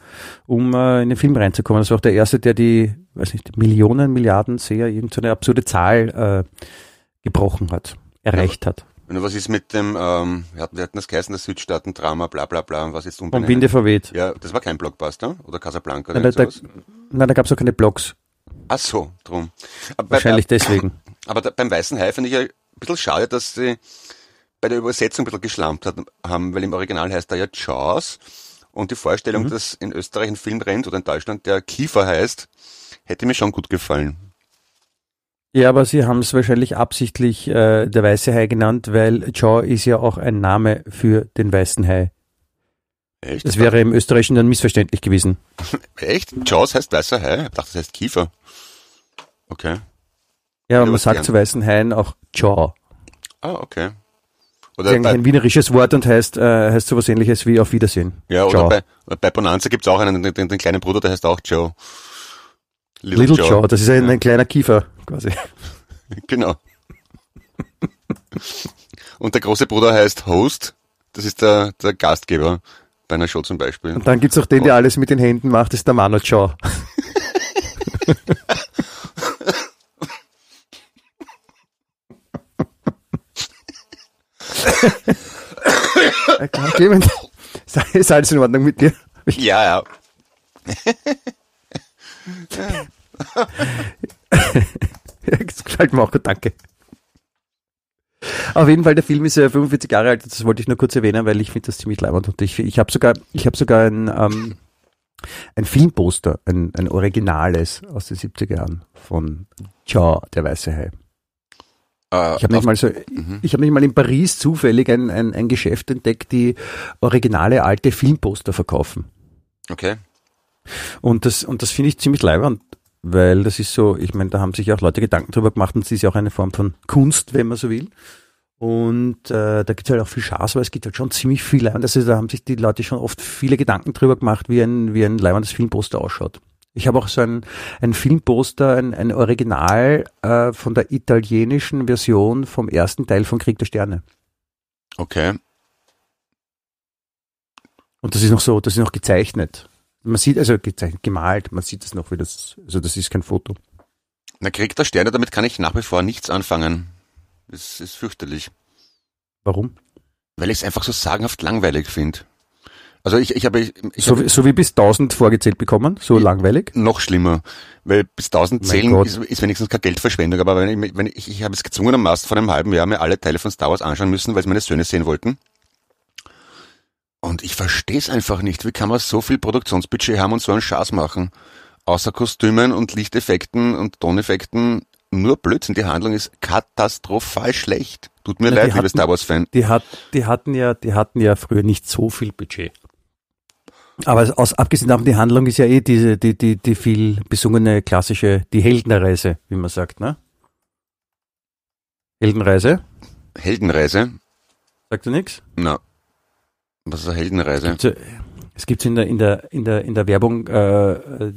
um äh, in den Film reinzukommen. Das war auch der erste, der die, weiß nicht, Millionen, Milliarden Seher, irgendeine absurde Zahl äh, gebrochen hat, erreicht hat. und was ist mit dem, ähm, wir hatten, wir hatten das geheißen, das Südstaaten-Drama, bla bla bla, was jetzt Vom umbenennen? Winde verweht. Ja, das war kein Blockbuster oder Casablanca Nein, oder da, da, sowas. nein, da gab es auch keine Blogs. Ach so, drum. Aber, bei, Wahrscheinlich deswegen. aber da, beim Weißen Hai finde ich ja ein bisschen schade, dass sie bei der Übersetzung ein bisschen geschlampt hat, haben, weil im Original heißt er ja Jaws und die Vorstellung, Mhm. dass in Österreich ein Film rennt oder in Deutschland der Kiefer heißt, hätte mir schon gut gefallen. Ja, aber sie haben es wahrscheinlich absichtlich äh, der weiße Hai genannt, weil Jaw ist ja auch ein Name für den weißen Hai. Echt? Das wäre im Österreichischen dann missverständlich gewesen. Echt? Jaws heißt weißer Hai? Ich dachte, das heißt Kiefer. Okay. Ja, aber man sagt gern. zu weißen Haien auch Jaw. Ah, okay. Das ist Oder eigentlich bei, ein wienerisches Wort und heißt, äh, heißt sowas ähnliches wie auf Wiedersehen. ja, oder Jaw. bei, bei Bonanza gibt's auch einen, den, den, den kleinen Bruder, der heißt auch Joe. Little Jaw, das ist ein, ein kleiner Kiefer quasi. Genau. Und der große Bruder heißt Host. Das ist der, der Gastgeber bei einer Show zum Beispiel. Und dann gibt's auch den, der alles mit den Händen macht, das ist der Mano Jaw. Äh, Clement, ist alles in Ordnung mit dir? Ja, ja. das gefällt mir auch gut, danke. Auf jeden Fall, der Film ist ja 45 Jahre alt, das wollte ich nur kurz erwähnen, weil ich finde das ziemlich leibend und ich, ich habe sogar, ich habe sogar ein, ähm, ein Filmposter, ein, ein Originales aus den 70er Jahren von Jaw, der weiße Hai. Äh, Ich habe nicht mal so, ich habe nicht mal in Paris zufällig ein, ein, ein Geschäft entdeckt, die originale alte Filmposter verkaufen. okay. Und das, und das finde ich ziemlich leibend, weil das ist so, ich meine, da haben sich auch Leute Gedanken drüber gemacht und es ist ja auch eine Form von Kunst, wenn man so will. Und äh, da gibt es halt auch viel Schaß, aber es gibt halt schon ziemlich viel Leiband. Also da haben sich die Leute schon oft viele Gedanken drüber gemacht, wie ein, wie ein leibendes Filmposter ausschaut. Ich habe auch so ein, ein Filmposter, ein, ein Original äh, von der italienischen Version vom ersten Teil von Krieg der Sterne. Okay. Und das ist noch so, das ist noch gezeichnet. Man sieht, also gezeichnet, gemalt, man sieht das noch, wie das, also das ist kein Foto. Na, Krieg der Sterne, damit kann ich nach wie vor nichts anfangen. Das ist fürchterlich. Warum? Weil ich es einfach so sagenhaft langweilig finde. Also ich, ich habe ich, So, wie- so wie bis 1000 vorgezählt bekommen, so langweilig. noch schlimmer, weil bis 1000 Mein zählen ist, ist wenigstens keine Geldverschwendung, aber wenn ich, wenn ich, ich habe es gezwungenermaßen vor einem halben Jahr mir alle Teile von Star Wars anschauen müssen, weil es meine Söhne sehen wollten. Und ich verstehe es einfach nicht. Wie kann man so viel Produktionsbudget haben und so einen Schaß machen? Außer Kostümen und Lichteffekten und Toneffekten nur Blödsinn. Die Handlung ist katastrophal schlecht. Tut mir Na, leid, liebe hatten- Star Wars Fan. Die hat, die hatten ja, die hatten ja früher nicht so viel Budget. Aber aus, abgesehen davon, die Handlung ist ja eh diese, die, die, die viel besungene klassische, die Heldenreise, wie man sagt, ne? Heldenreise? Heldenreise? Sagt du nichts? Na. Was ist eine Heldenreise? Es gibt in der, in der, in der, in der Werbung, äh, äh,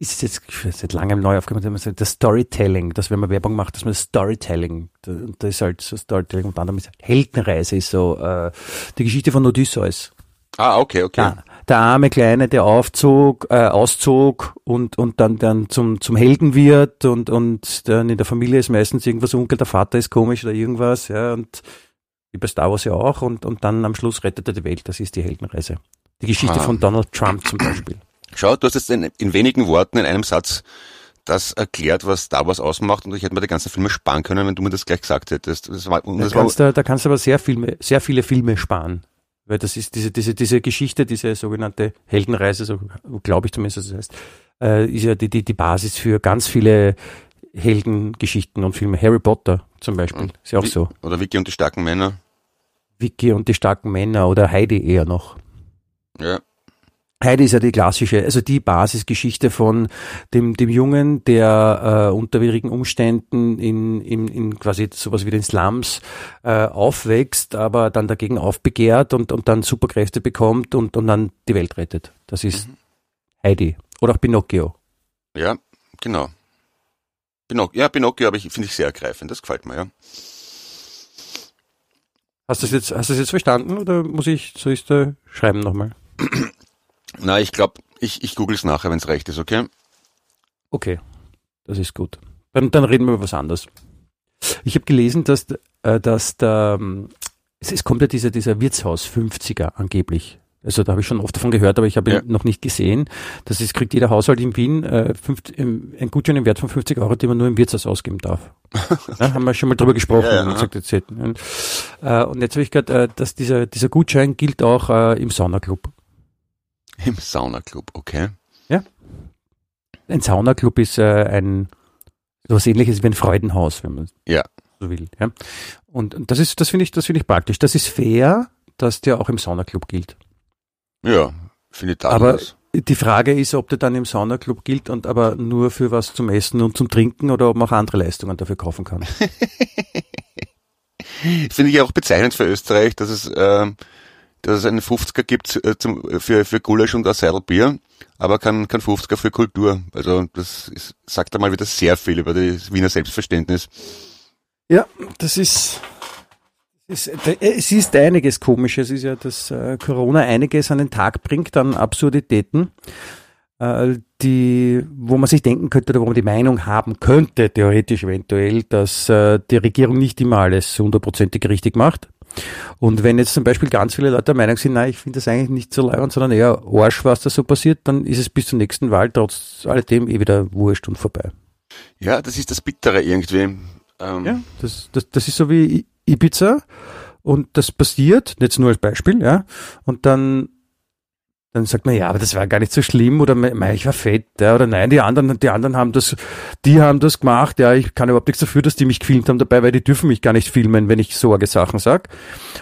ist es jetzt seit langem neu aufgemacht, wenn man sagt, das Storytelling, dass wenn man Werbung macht, dass man das Storytelling, da, da ist halt so Storytelling und anderem ist Heldenreise, ist so äh, die Geschichte von Odysseus. Ah, okay, okay. Ja, der arme Kleine, der aufzog, äh, auszog und, und dann, dann zum, zum Helden wird und, und dann in der Familie ist meistens irgendwas unkel, der Vater ist komisch oder irgendwas, ja, und wie bei Star Wars ja auch und, und dann am Schluss rettet er die Welt, das ist die Heldenreise. Die Geschichte Ah. von Donald Trump zum Beispiel. Schau, du hast jetzt in, in wenigen Worten in einem Satz das erklärt, was Star Wars ausmacht und ich hätte mir die ganzen Filme sparen können, wenn du mir das gleich gesagt hättest. Das war, und Da das war, kannst, du, da kannst du aber sehr, Filme, sehr viele Filme sparen. Weil das ist diese, diese, diese Geschichte, diese sogenannte Heldenreise, so glaube ich zumindest, dass es heißt, äh, ist ja die, die, die Basis für ganz viele Heldengeschichten und Filme. Harry Potter zum Beispiel, ist ja auch so. oder Vicky und die starken Männer. Vicky und die starken Männer oder Heidi eher noch. Ja. Heidi ist ja die klassische, also die Basisgeschichte von dem, dem Jungen, der äh, unter widrigen Umständen in, in, in quasi sowas wie den Slums äh, aufwächst, aber dann dagegen aufbegehrt und, und dann Superkräfte bekommt und, und dann die Welt rettet. Das ist Heidi. Oder auch Pinocchio. Ja, genau. Pinoc ja, Pinocchio aber ich finde ich sehr ergreifend. Das gefällt mir, ja. Hast du das jetzt, hast du das jetzt verstanden oder muss ich, soll ich da schreiben nochmal? Na, ich glaube, ich, ich google es nachher, wenn es recht ist, okay? Okay, das ist gut. Dann, dann reden wir über was anderes. Ich habe gelesen, dass, äh, dass da, ähm, es, es kommt ja dieser, dieser Wirtshaus 50er angeblich. Also da habe ich schon oft davon gehört, aber ich habe ihn Ja. noch nicht gesehen. Das ist, kriegt jeder Haushalt in Wien äh, fünf, im, ein Gutschein im Wert von 50 Euro, den man nur im Wirtshaus ausgeben darf. ja, haben wir schon mal drüber gesprochen. Ja, ja, und gesagt, jetzt. Und, äh, und jetzt habe ich gehört, äh, dass dieser, dieser Gutschein gilt auch äh, im Saunaclub. Im Saunaclub, okay. Ein Saunaclub ist äh, ein sowas ähnliches wie ein Freudenhaus, wenn man Ja. so will. Ja? Und, und das ist, das finde ich, das finde ich praktisch. Das ist fair, dass der auch im Saunaclub gilt. Ja, finde ich Aber tadellos. die Frage ist, ob der dann im Saunaclub gilt und aber nur für was zum Essen und zum Trinken oder ob man auch andere Leistungen dafür kaufen kann. Finde ich auch bezeichnend für Österreich, dass es, ähm, dass es einen 50er gibt äh, zum, für, für Gulasch und ein Seidel Bier, aber kein, kein 50er für Kultur. Also das ist, sagt einmal wieder sehr viel über das Wiener Selbstverständnis. Ja, das ist, ist, es ist einiges komisch. Es ist ja, dass äh, Corona einiges an den Tag bringt an Absurditäten, äh, die, wo man sich denken könnte oder wo man die Meinung haben könnte, theoretisch eventuell, dass äh, die Regierung nicht immer alles hundertprozentig richtig macht. Und wenn jetzt zum Beispiel ganz viele Leute der Meinung sind, nein, ich finde das eigentlich nicht so leibend, sondern eher Arsch, was da so passiert, dann ist es bis zur nächsten Wahl trotz alledem eh wieder wurscht und vorbei. Ja, das ist das Bittere irgendwie. Ähm ja, das, das, das ist so wie Ibiza und das passiert, jetzt nur als Beispiel, ja, und dann dann sagt man, ja, aber das war gar nicht so schlimm oder mei, ich war fett, ja, oder nein, die anderen, die anderen haben das, die haben das gemacht, ja, ich kann überhaupt nichts dafür, dass die mich gefilmt haben dabei, weil die dürfen mich gar nicht filmen, wenn ich sorge Sachen sag.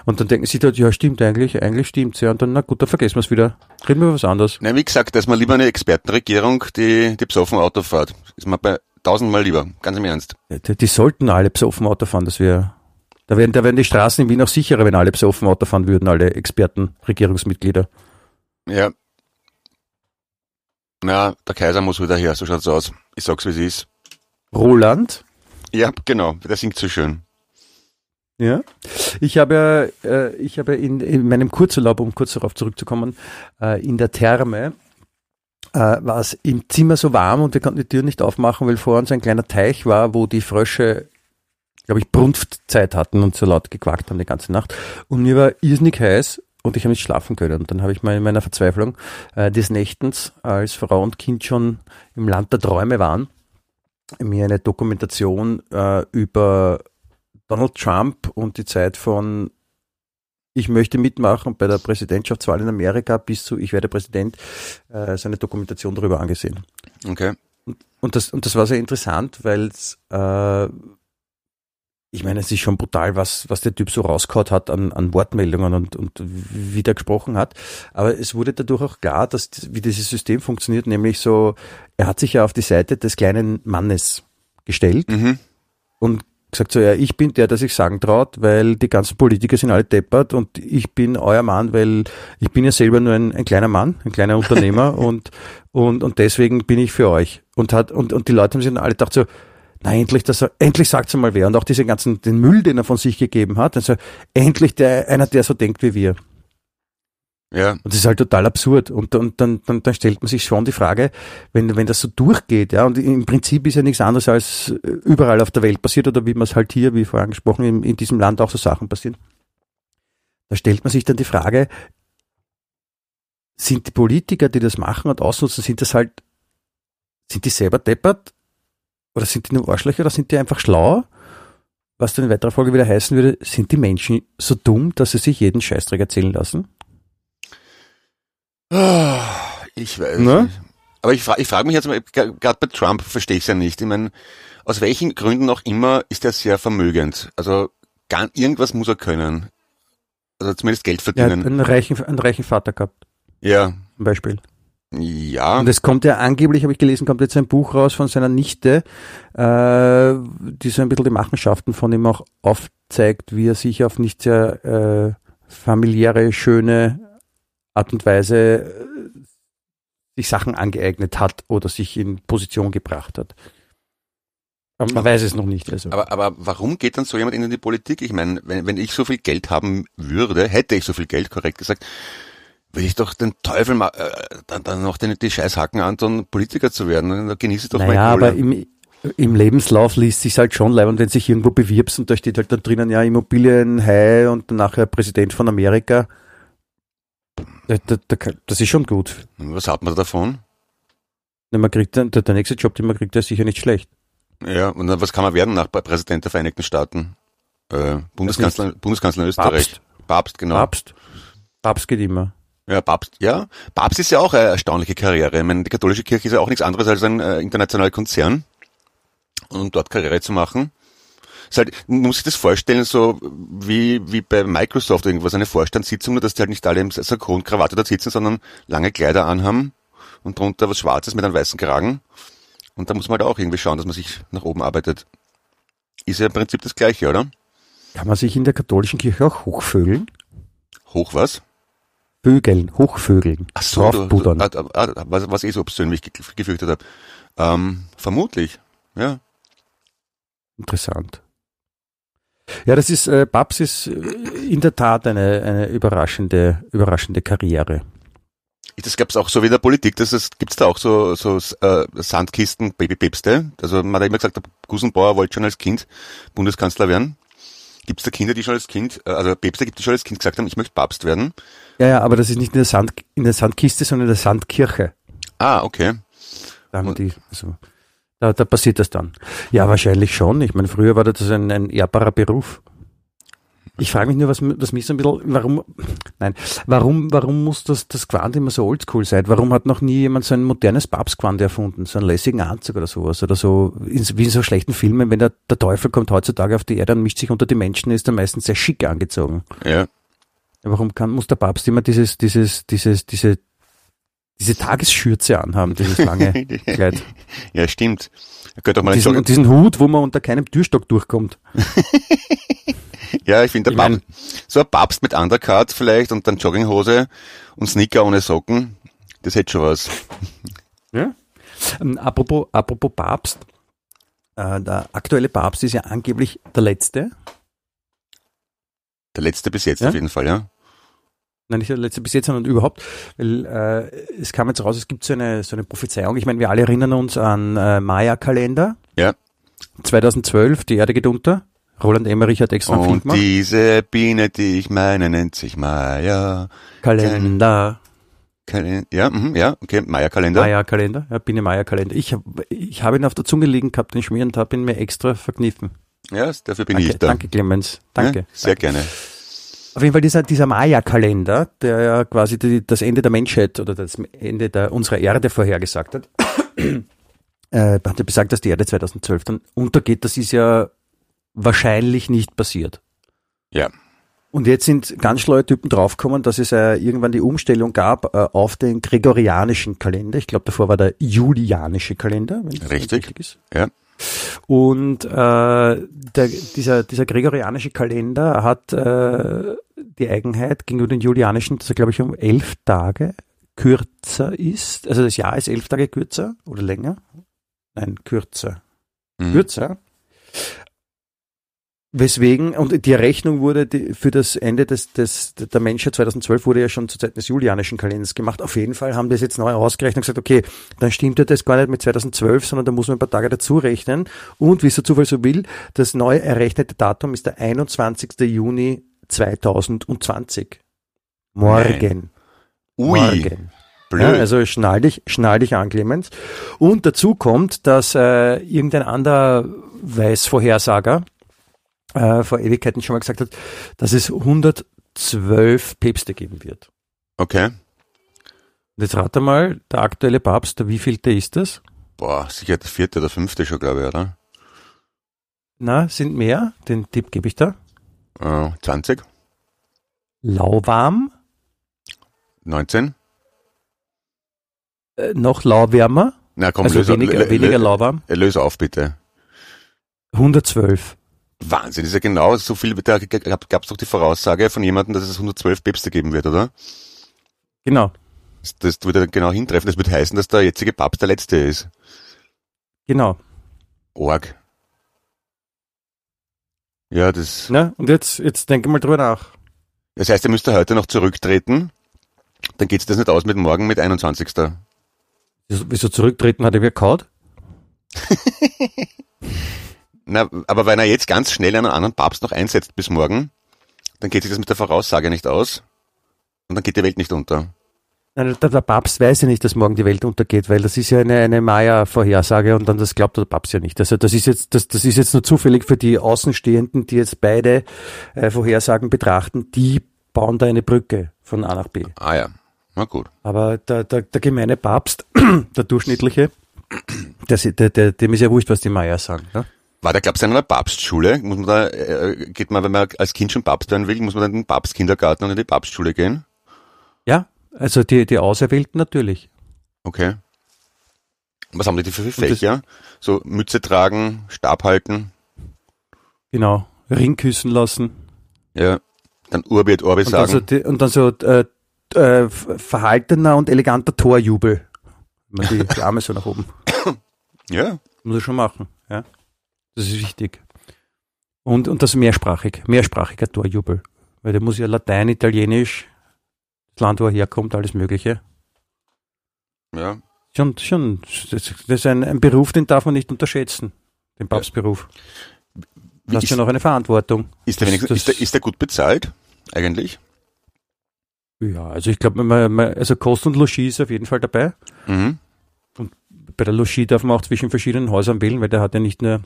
Und dann denken sie dort, ja, stimmt eigentlich, eigentlich stimmt's, ja, und dann, na gut, dann vergessen wir es wieder. Reden wir über was anderes. Nein, wie gesagt, da ist mal lieber eine Expertenregierung, die, die besoffen Auto fährt. Ist mal bei tausendmal lieber, ganz im Ernst. Die, die sollten alle besoffen Auto fahren, das wäre, da werden, da werden die Straßen in Wien auch sicherer, wenn alle besoffen Auto fahren würden, alle Experten, Regierungsmitglieder. Ja. Na, der Kaiser muss wieder her, so schaut's aus. Ich sag's, wie es ist. Roland? Ja, genau, der singt so schön. Ja, ich habe ja, äh, ich habe in, in meinem Kurzurlaub, um kurz darauf zurückzukommen, äh, in der Therme äh, war es im Zimmer so warm und wir konnten die Tür nicht aufmachen, weil vor uns ein kleiner Teich war, wo die Frösche, glaube ich, Brunftzeit hatten und so laut gequakt haben die ganze Nacht. Und mir war irrsinnig heiß und ich habe nicht schlafen können. Und dann habe ich mal in meiner Verzweiflung äh, des Nächtens, als Frau und Kind schon im Land der Träume waren, mir eine Dokumentation äh, über Donald Trump und die Zeit von ich möchte mitmachen bei der Präsidentschaftswahl in Amerika bis zu ich werde Präsident, äh, seine Dokumentation darüber angesehen. Okay. Und, und, das, und das war sehr interessant, weil es äh, ich meine, es ist schon brutal, was, was der Typ so rausgehaut hat an, an Wortmeldungen und, und wie der gesprochen hat. Aber es wurde dadurch auch klar, dass, wie dieses System funktioniert, nämlich so, er hat sich ja auf die Seite des kleinen Mannes gestellt mhm. und gesagt so, ja, ich bin der, der sich sagen traut, weil die ganzen Politiker sind alle deppert und ich bin euer Mann, weil ich bin ja selber nur ein, ein kleiner Mann, ein kleiner Unternehmer und, und, und deswegen bin ich für euch. Und hat, und, und die Leute haben sich dann alle gedacht so, na endlich, dass er, endlich sagt's einmal wer. Und auch diesen ganzen, den Müll, den er von sich gegeben hat. Also endlich der, einer, der so denkt wie wir. Ja. Und das ist halt total absurd. Und, und dann, dann, dann stellt man sich schon die Frage, wenn, wenn das so durchgeht, ja, und im Prinzip ist ja nichts anderes als überall auf der Welt passiert oder wie man es halt hier, wie vorher angesprochen, in, in diesem Land auch so Sachen passieren. Da stellt man sich dann die Frage, sind die Politiker, die das machen und ausnutzen, sind das halt, sind die selber deppert oder sind die nur Arschlöcher oder sind die einfach schlau? Was dann in weiterer Folge wieder heißen würde, sind die Menschen so dumm, dass sie sich jeden Scheißdreck erzählen lassen? Ah, ich weiß ne? nicht. Aber ich frage ich frag mich jetzt mal, gerade bei Trump verstehe ich es ja nicht. Ich meine, aus welchen Gründen auch immer ist er sehr vermögend. Also gar, irgendwas muss er können. Also zumindest Geld verdienen. Er hat einen reichen, einen reichen Vater gehabt. Ja. Zum Beispiel. Ja. Und es kommt ja angeblich, habe ich gelesen, kommt jetzt ein Buch raus von seiner Nichte, äh, die so ein bisschen die Machenschaften von ihm auch aufzeigt, wie er sich auf nicht sehr äh, familiäre, schöne Art und Weise äh, sich Sachen angeeignet hat oder sich in Position gebracht hat. Aber man weiß es noch nicht. Also. Aber, aber warum geht dann so jemand in die Politik? Ich meine, wenn, wenn ich so viel Geld haben würde, hätte ich so viel Geld, korrekt gesagt, will ich doch den Teufel mal, äh, dann, dann noch die, die Scheißhacken antun, Politiker zu werden. Da genieße ich doch naja, mal aber im, im Lebenslauf liest sich halt schon leibend, wenn sich irgendwo bewirbst und da steht halt dann drinnen, ja, Immobilien, High und nachher Präsident von Amerika. Das ist schon gut. Was hat man davon? Man kriegt, der, der nächste Job, den man kriegt, der ist sicher nicht schlecht. Ja, und dann, was kann man werden nach Präsident der Vereinigten Staaten? Äh, Bundeskanzler, Bundeskanzler Österreich. Papst. Papst, genau. Papst. Papst geht immer. Ja, Papst, ja. Papst ist ja auch eine erstaunliche Karriere. Ich meine, die katholische Kirche ist ja auch nichts anderes als ein äh, internationaler Konzern. Und dort Karriere zu machen. Ist halt, man muss sich das vorstellen, so wie, wie bei Microsoft irgendwas, eine Vorstandssitzung, nur dass die halt nicht alle im Sakko und Krawatte da sitzen, sondern lange Kleider anhaben und drunter was Schwarzes mit einem weißen Kragen. Und da muss man halt auch irgendwie schauen, dass man sich nach oben arbeitet. Ist ja im Prinzip das Gleiche, oder? Kann man sich in der katholischen Kirche auch hochvögeln? Hoch was? Vögeln, Hochvögeln, Ach so, draufbuddern. Du, du, ah, was, was ich so persönlich gefürchtet habe. Ähm, vermutlich, ja. Interessant. Ja, das ist, äh, Babs ist äh, in der Tat eine, eine überraschende, überraschende Karriere. Das gab es auch so wie in der Politik, das ist, gibt's da auch so, so äh, Sandkisten, Babypäpste. Also man hat immer gesagt, der Gusenbauer wollte schon als Kind Bundeskanzler werden. Gibt es da Kinder, die schon als Kind, äh, also Päpste gibt, die schon als Kind gesagt haben, ich möchte Papst werden? Ja, ja, aber das ist nicht in der, Sand, in der Sandkiste, sondern in der Sandkirche. Ah, okay. Da, haben die, also, da, da passiert das dann. Ja, wahrscheinlich schon. Ich meine, früher war das ein, ein ehrbarer Beruf. Ich frage mich nur, was, was mich so ein bisschen, warum, nein, warum, warum muss das, das Quant immer so oldschool sein? Warum hat noch nie jemand so ein modernes Papstquant erfunden? So einen lässigen Anzug oder sowas? Oder so, in, wie in so schlechten Filmen, wenn der, der Teufel kommt heutzutage auf die Erde und mischt sich unter die Menschen, ist er meistens sehr schick angezogen. Ja. Warum kann, muss der Papst immer dieses, dieses, dieses, diese, diese Tagesschürze anhaben, dieses lange Kleid? Ja, stimmt. Er könnte auch mal Und diesen, und diesen Hut, wo man unter keinem Türstock durchkommt. Ja, ich finde, der Papst, so ein Papst mit Undercut vielleicht und dann Jogginghose und Sneaker ohne Socken, das hätte schon was. Ja. Ähm, apropos, apropos Papst. Äh, der aktuelle Papst ist ja angeblich der letzte. Der letzte bis jetzt Ja? auf jeden Fall, ja. Nein, nicht der letzte bis jetzt, sondern überhaupt. Weil äh, es kam jetzt raus, es gibt so eine, so eine Prophezeiung. Ich meine, wir alle erinnern uns an äh, Maya-Kalender. Ja. 2012, die Erde geht unter. Roland Emmerich hat extra einen Film Und gemacht. diese Biene, die ich meine, nennt sich Maya. Kalender. Kalen- Ja, mhm, ja, okay, Maya-Kalender. Maya-Kalender. Ja, Biene Maya-Kalender. Ich, ich habe ihn auf der Zunge liegen gehabt, den Schmier, und habe ihn mir extra verkniffen. Ja, dafür bin Danke, ich da. danke Clemens. Danke. Ja, sehr danke. gerne. Auf jeden Fall dieser, dieser Maya-Kalender, der ja quasi die, das Ende der Menschheit oder das Ende der, unserer Erde vorhergesagt hat, äh, hat ja besagt, dass die Erde 2012 dann untergeht. Das ist ja wahrscheinlich nicht passiert. Ja. Und jetzt sind ganz schlaue Typen draufgekommen, dass es äh, irgendwann die Umstellung gab äh, auf den gregorianischen Kalender. Ich glaube, davor war der julianische Kalender, wenn das Richtig. richtig ist. Ja. Und äh, der, dieser, dieser gregorianische Kalender hat äh, die Eigenheit gegenüber den julianischen, dass er, glaube ich, um elf Tage kürzer ist. Also das Jahr ist elf Tage kürzer oder länger? Nein, kürzer. Mhm. Kürzer. Weswegen, und die Errechnung wurde die, für das Ende des, des, der Menschheit 2012 wurde ja schon zur Zeit des julianischen Kalenders gemacht. Auf jeden Fall haben das jetzt neu ausgerechnet und gesagt, okay, dann stimmt ja das gar nicht mit 2012, sondern da muss man ein paar Tage dazu rechnen. Und wie es der Zufall so will, das neu errechnete Datum ist der 21. Juni 2020. Morgen. Ui, Morgen. Ja, also schnall dich, schnall dich an, Clemens. Und dazu kommt, dass äh, irgendein anderer Weißvorhersager äh, vor Ewigkeiten schon mal gesagt hat, dass es 112 Päpste geben wird. okay. Und jetzt rate mal, der aktuelle Papst, der wievielte ist das? Boah, sicher der vierte oder fünfte schon, glaube ich, oder? Na, sind mehr? Den Tipp gebe ich da. Äh, 20? Lauwarm, 19? äh, noch lauwärmer, Na komm, also löse, weniger, weniger lauwarm, löse auf, bitte. 112. Wahnsinn, ist ja genau so viel, da gab es doch die Voraussage von jemandem, dass es 112 Päpste geben wird, oder? Genau, Das, das würde dann genau hintreffen. Das würde heißen, dass der jetzige Papst der letzte ist. genau. Org. Ja, das, Ne? Und jetzt, jetzt denke mal drüber nach. das heißt, er müsste heute noch zurücktreten. Dann geht's das nicht aus mit morgen mit 21. Wieso, wieso zurücktreten hat er wieder kaut? Na, aber wenn er jetzt ganz schnell einen anderen Papst noch einsetzt bis morgen, dann geht sich das mit der Voraussage nicht aus. Und dann geht die Welt nicht unter. Nein, der, der Papst weiß ja nicht, dass morgen die Welt untergeht, weil das ist ja eine, eine Maya-Vorhersage und dann das glaubt der Papst ja nicht. Also das ist jetzt, das, das ist jetzt nur zufällig für die Außenstehenden, die jetzt beide äh, Vorhersagen betrachten, die bauen da eine Brücke von A nach B. Ah ja, na gut. Aber der, der, der gemeine Papst, der durchschnittliche, der, der, der, dem ist ja wurscht, was die Maya sagen. Ne? War der, glaubst du, in einer Papstschule? Muss man da, äh, geht man, wenn man als Kind schon Papst werden will, muss man dann in den Papstkindergarten und in die Papstschule gehen? Ja, also die, die Auserwählten natürlich. Okay. Was haben die für Fächer? So Mütze tragen, Stab halten, Genau. Ring küssen lassen. ja. Dann Urbi et Orbi sagen. die, und dann so äh, äh, verhaltener und eleganter Torjubel. Wenn man die, die Arme so nach oben. Ja, Muss er schon machen. Ja? Das ist wichtig. Und, und das mehrsprachig. Mehrsprachiger Torjubel. Weil der muss ja Latein, Italienisch, das Land, wo er herkommt, alles Mögliche. ja. Schon, schon, das ist ein, ein Beruf, den darf man nicht unterschätzen. Den Papstberuf. Du hast ja noch eine Verantwortung. Ist der, Das- ist, der, ist der gut bezahlt? Eigentlich? Ja, also ich glaube, also Kost und Logis ist auf jeden Fall dabei. Mhm. Bei der Logis darf man auch zwischen verschiedenen Häusern wählen, weil der hat ja nicht nur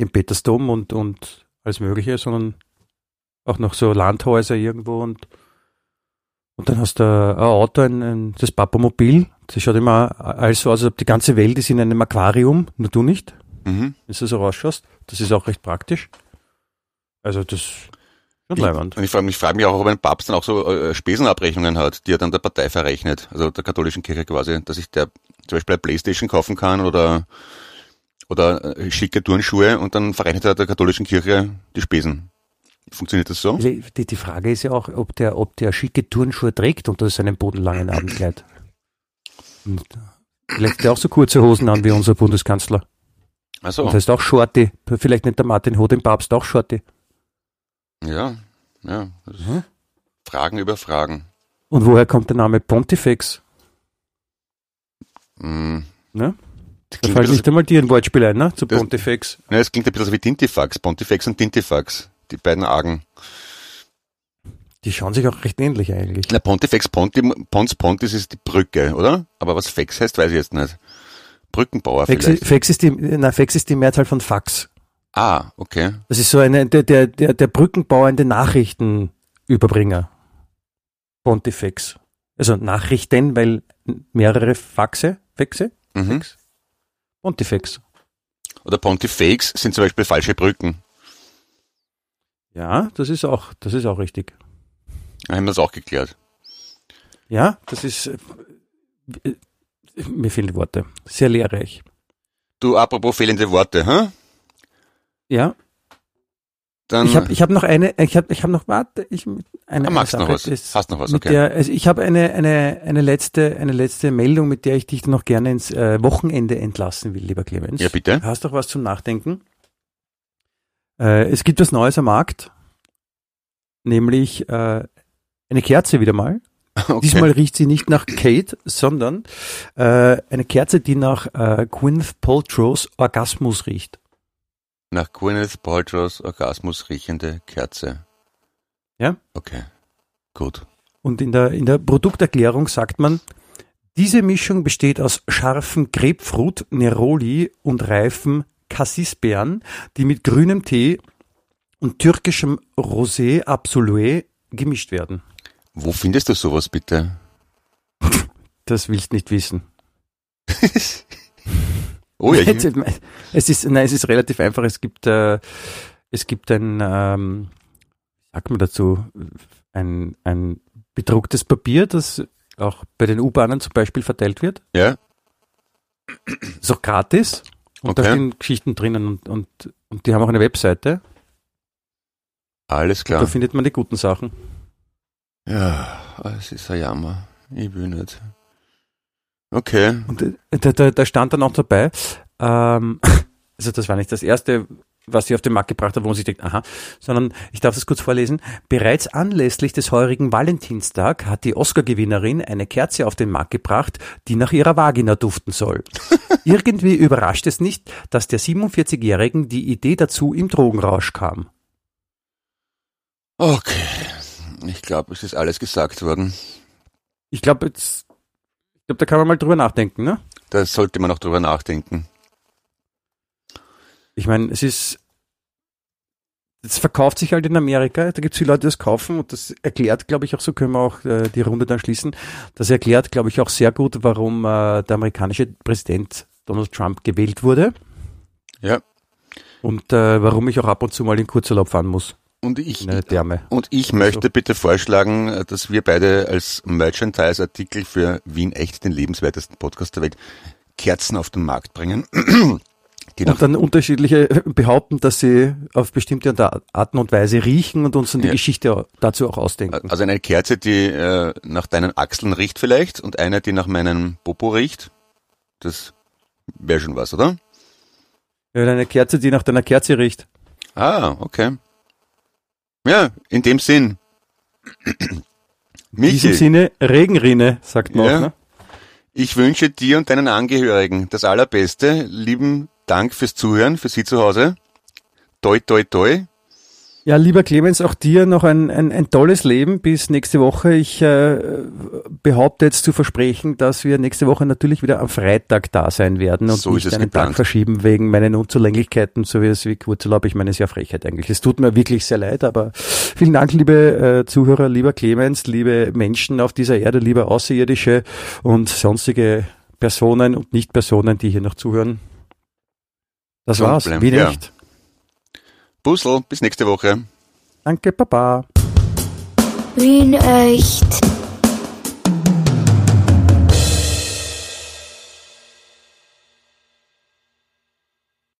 den Petersdom und, und alles Mögliche, sondern auch noch so Landhäuser irgendwo und, und dann hast du ein Auto, ein, ein, das Papamobil. Das schaut immer alles so aus, als ob die ganze Welt ist in einem Aquarium, nur du nicht, Mhm. wenn du so rausschaust. Das ist auch recht praktisch. Also das leibend. Und ich frage mich, frage mich auch, ob ein Papst dann auch so äh, Spesenabrechnungen hat, die er dann der Partei verrechnet, also der katholischen Kirche quasi, dass ich der zum Beispiel eine Playstation kaufen kann oder oder äh, schicke Turnschuhe und dann verrechnet er der katholischen Kirche die Spesen. Funktioniert das so? Die, die Frage ist ja auch, ob der, ob der schicke Turnschuhe trägt unter seinem bodenlangen Abendkleid. Und vielleicht hat er auch so kurze Hosen an wie unser Bundeskanzler. Also Und das ist auch Shorty. Vielleicht nennt der Martin Ho den Papst auch Shorty. ja, ja. Mhm. Fragen über Fragen. Und woher kommt der Name Pontifex? Mhm. Ne? Das Da fällt nicht einmal dir ein Wortspiel ein, ne? Zu Das- Pontifex. ne, das klingt ein bisschen so wie Tintifax, Pontifex und Tintifax, die beiden Argen. Die schauen sich auch recht ähnlich eigentlich. Na, Pontifex, Ponti, Pons Pontis ist die Brücke, oder? Aber was Fex heißt, weiß ich jetzt nicht. Brückenbauer Fex, vielleicht. Fex, ist die, na, Fex ist die Mehrzahl von Fax. Ah, okay. Das ist so eine, der, der, der, der brückenbauende Nachrichtenüberbringer. Pontifex. Also Nachrichten, weil mehrere Faxe, Fexe, Mhm. Fex. Pontifex. Oder Pontifex sind zum Beispiel falsche Brücken. Ja, das ist auch, das ist auch richtig. Da haben wir das auch geklärt. Ja, das ist, äh, äh, mir fehlen die Worte. Sehr lehrreich. Du, apropos fehlende Worte, hä? Ja, Dann ich habe ich hab noch eine, ich habe ich hab noch, warte, ich, eine, ah, magst noch was? das- Hast noch was, okay. der, also ich habe eine, eine, eine letzte, eine letzte Meldung, mit der ich dich noch gerne ins äh, Wochenende entlassen will, lieber Clemens. ja, bitte. Hast doch was zum Nachdenken? Äh, es gibt was Neues am Markt, nämlich äh, eine Kerze wieder mal. Okay. Diesmal riecht sie nicht nach Kate, sondern äh, eine Kerze, die nach äh, Gwyneth Paltrow's Orgasmus riecht. Nach Gwyneth Paltrow's Orgasmus riechende Kerze. Ja. Okay. Gut. Und in der, in der Produkterklärung sagt man, diese Mischung besteht aus scharfen Grapefruit, Neroli und reifen Cassisbeeren, die mit grünem Tee und türkischem Rosé Absolue gemischt werden. Wo findest du sowas bitte? Das willst nicht wissen. oh ja, ich, es ist, nein, es ist relativ einfach. Es gibt, äh, es gibt ein, ähm, sagt man dazu, ein, ein bedrucktes Papier, das auch bei den U-Bahnen zum Beispiel verteilt wird. ja. Auch gratis. Und da Okay. stehen Geschichten drinnen und, und, und die haben auch eine Webseite. Alles Da klar. findet man die guten Sachen. Ja, es ist ein Jammer. Ich will nicht. Okay. Und da, da, da stand dann auch dabei, ähm, also das war nicht das erste, was sie auf den Markt gebracht hat, wo man sich denkt, aha, sondern ich darf das kurz vorlesen. Bereits anlässlich des heurigen Valentinstag hat die Oscar-Gewinnerin eine Kerze auf den Markt gebracht, die nach ihrer Vagina duften soll. Irgendwie überrascht es nicht, dass der 47-Jährigen die Idee dazu im Drogenrausch kam. Okay. Ich glaube, es ist alles gesagt worden. Ich glaube, jetzt, glaube, da kann man mal drüber nachdenken, ne? Da sollte man noch drüber nachdenken. Ich meine, es ist, es verkauft sich halt in Amerika, da gibt es viele Leute, die das kaufen und das erklärt, glaube ich, auch so können wir auch äh, die Runde dann schließen. Das erklärt, glaube ich, auch sehr gut, warum äh, der amerikanische Präsident Donald Trump gewählt wurde Ja. und äh, warum ich auch ab und zu mal in Kurzurlaub fahren muss, Und ich, und ich möchte bitte vorschlagen, dass wir beide als Merchandise-Artikel für Wien echt den lebenswertesten Podcast der Welt Kerzen auf den Markt bringen. Und dann unterschiedliche behaupten, dass sie auf bestimmte Arten und Weise riechen und uns dann die Ja. Geschichte dazu auch ausdenken. also eine Kerze, die äh, nach deinen Achseln riecht vielleicht und eine, die nach meinem Popo riecht. Das wäre schon was, oder? Ja, eine Kerze, die nach deiner Kerze riecht. Ah, okay. Ja, in dem Sinn. In Michi, diesem Sinne, Regenrinne, sagt man Ja. auch. Ne? ich wünsche dir und deinen Angehörigen das Allerbeste. Lieben Dank fürs Zuhören, für Sie zu Hause. toi toi toi. Ja, lieber Clemens, auch dir noch ein, ein, ein tolles Leben bis nächste Woche. Ich äh, behaupte jetzt zu versprechen, dass wir nächste Woche natürlich wieder am Freitag da sein werden und So ist nicht einen geplant. Tag verschieben wegen meinen Unzulänglichkeiten, so wie es wie Kurzurlaub. Ich meine, es ist ja Frechheit eigentlich. Es tut mir wirklich sehr leid, aber vielen Dank, liebe äh, Zuhörer, lieber Clemens, liebe Menschen auf dieser Erde, liebe Außerirdische und sonstige Personen und Nicht-Personen, die hier noch zuhören. Das war's. Wie ja. Puzzle, bis nächste Woche. Danke, Papa. Wien echt.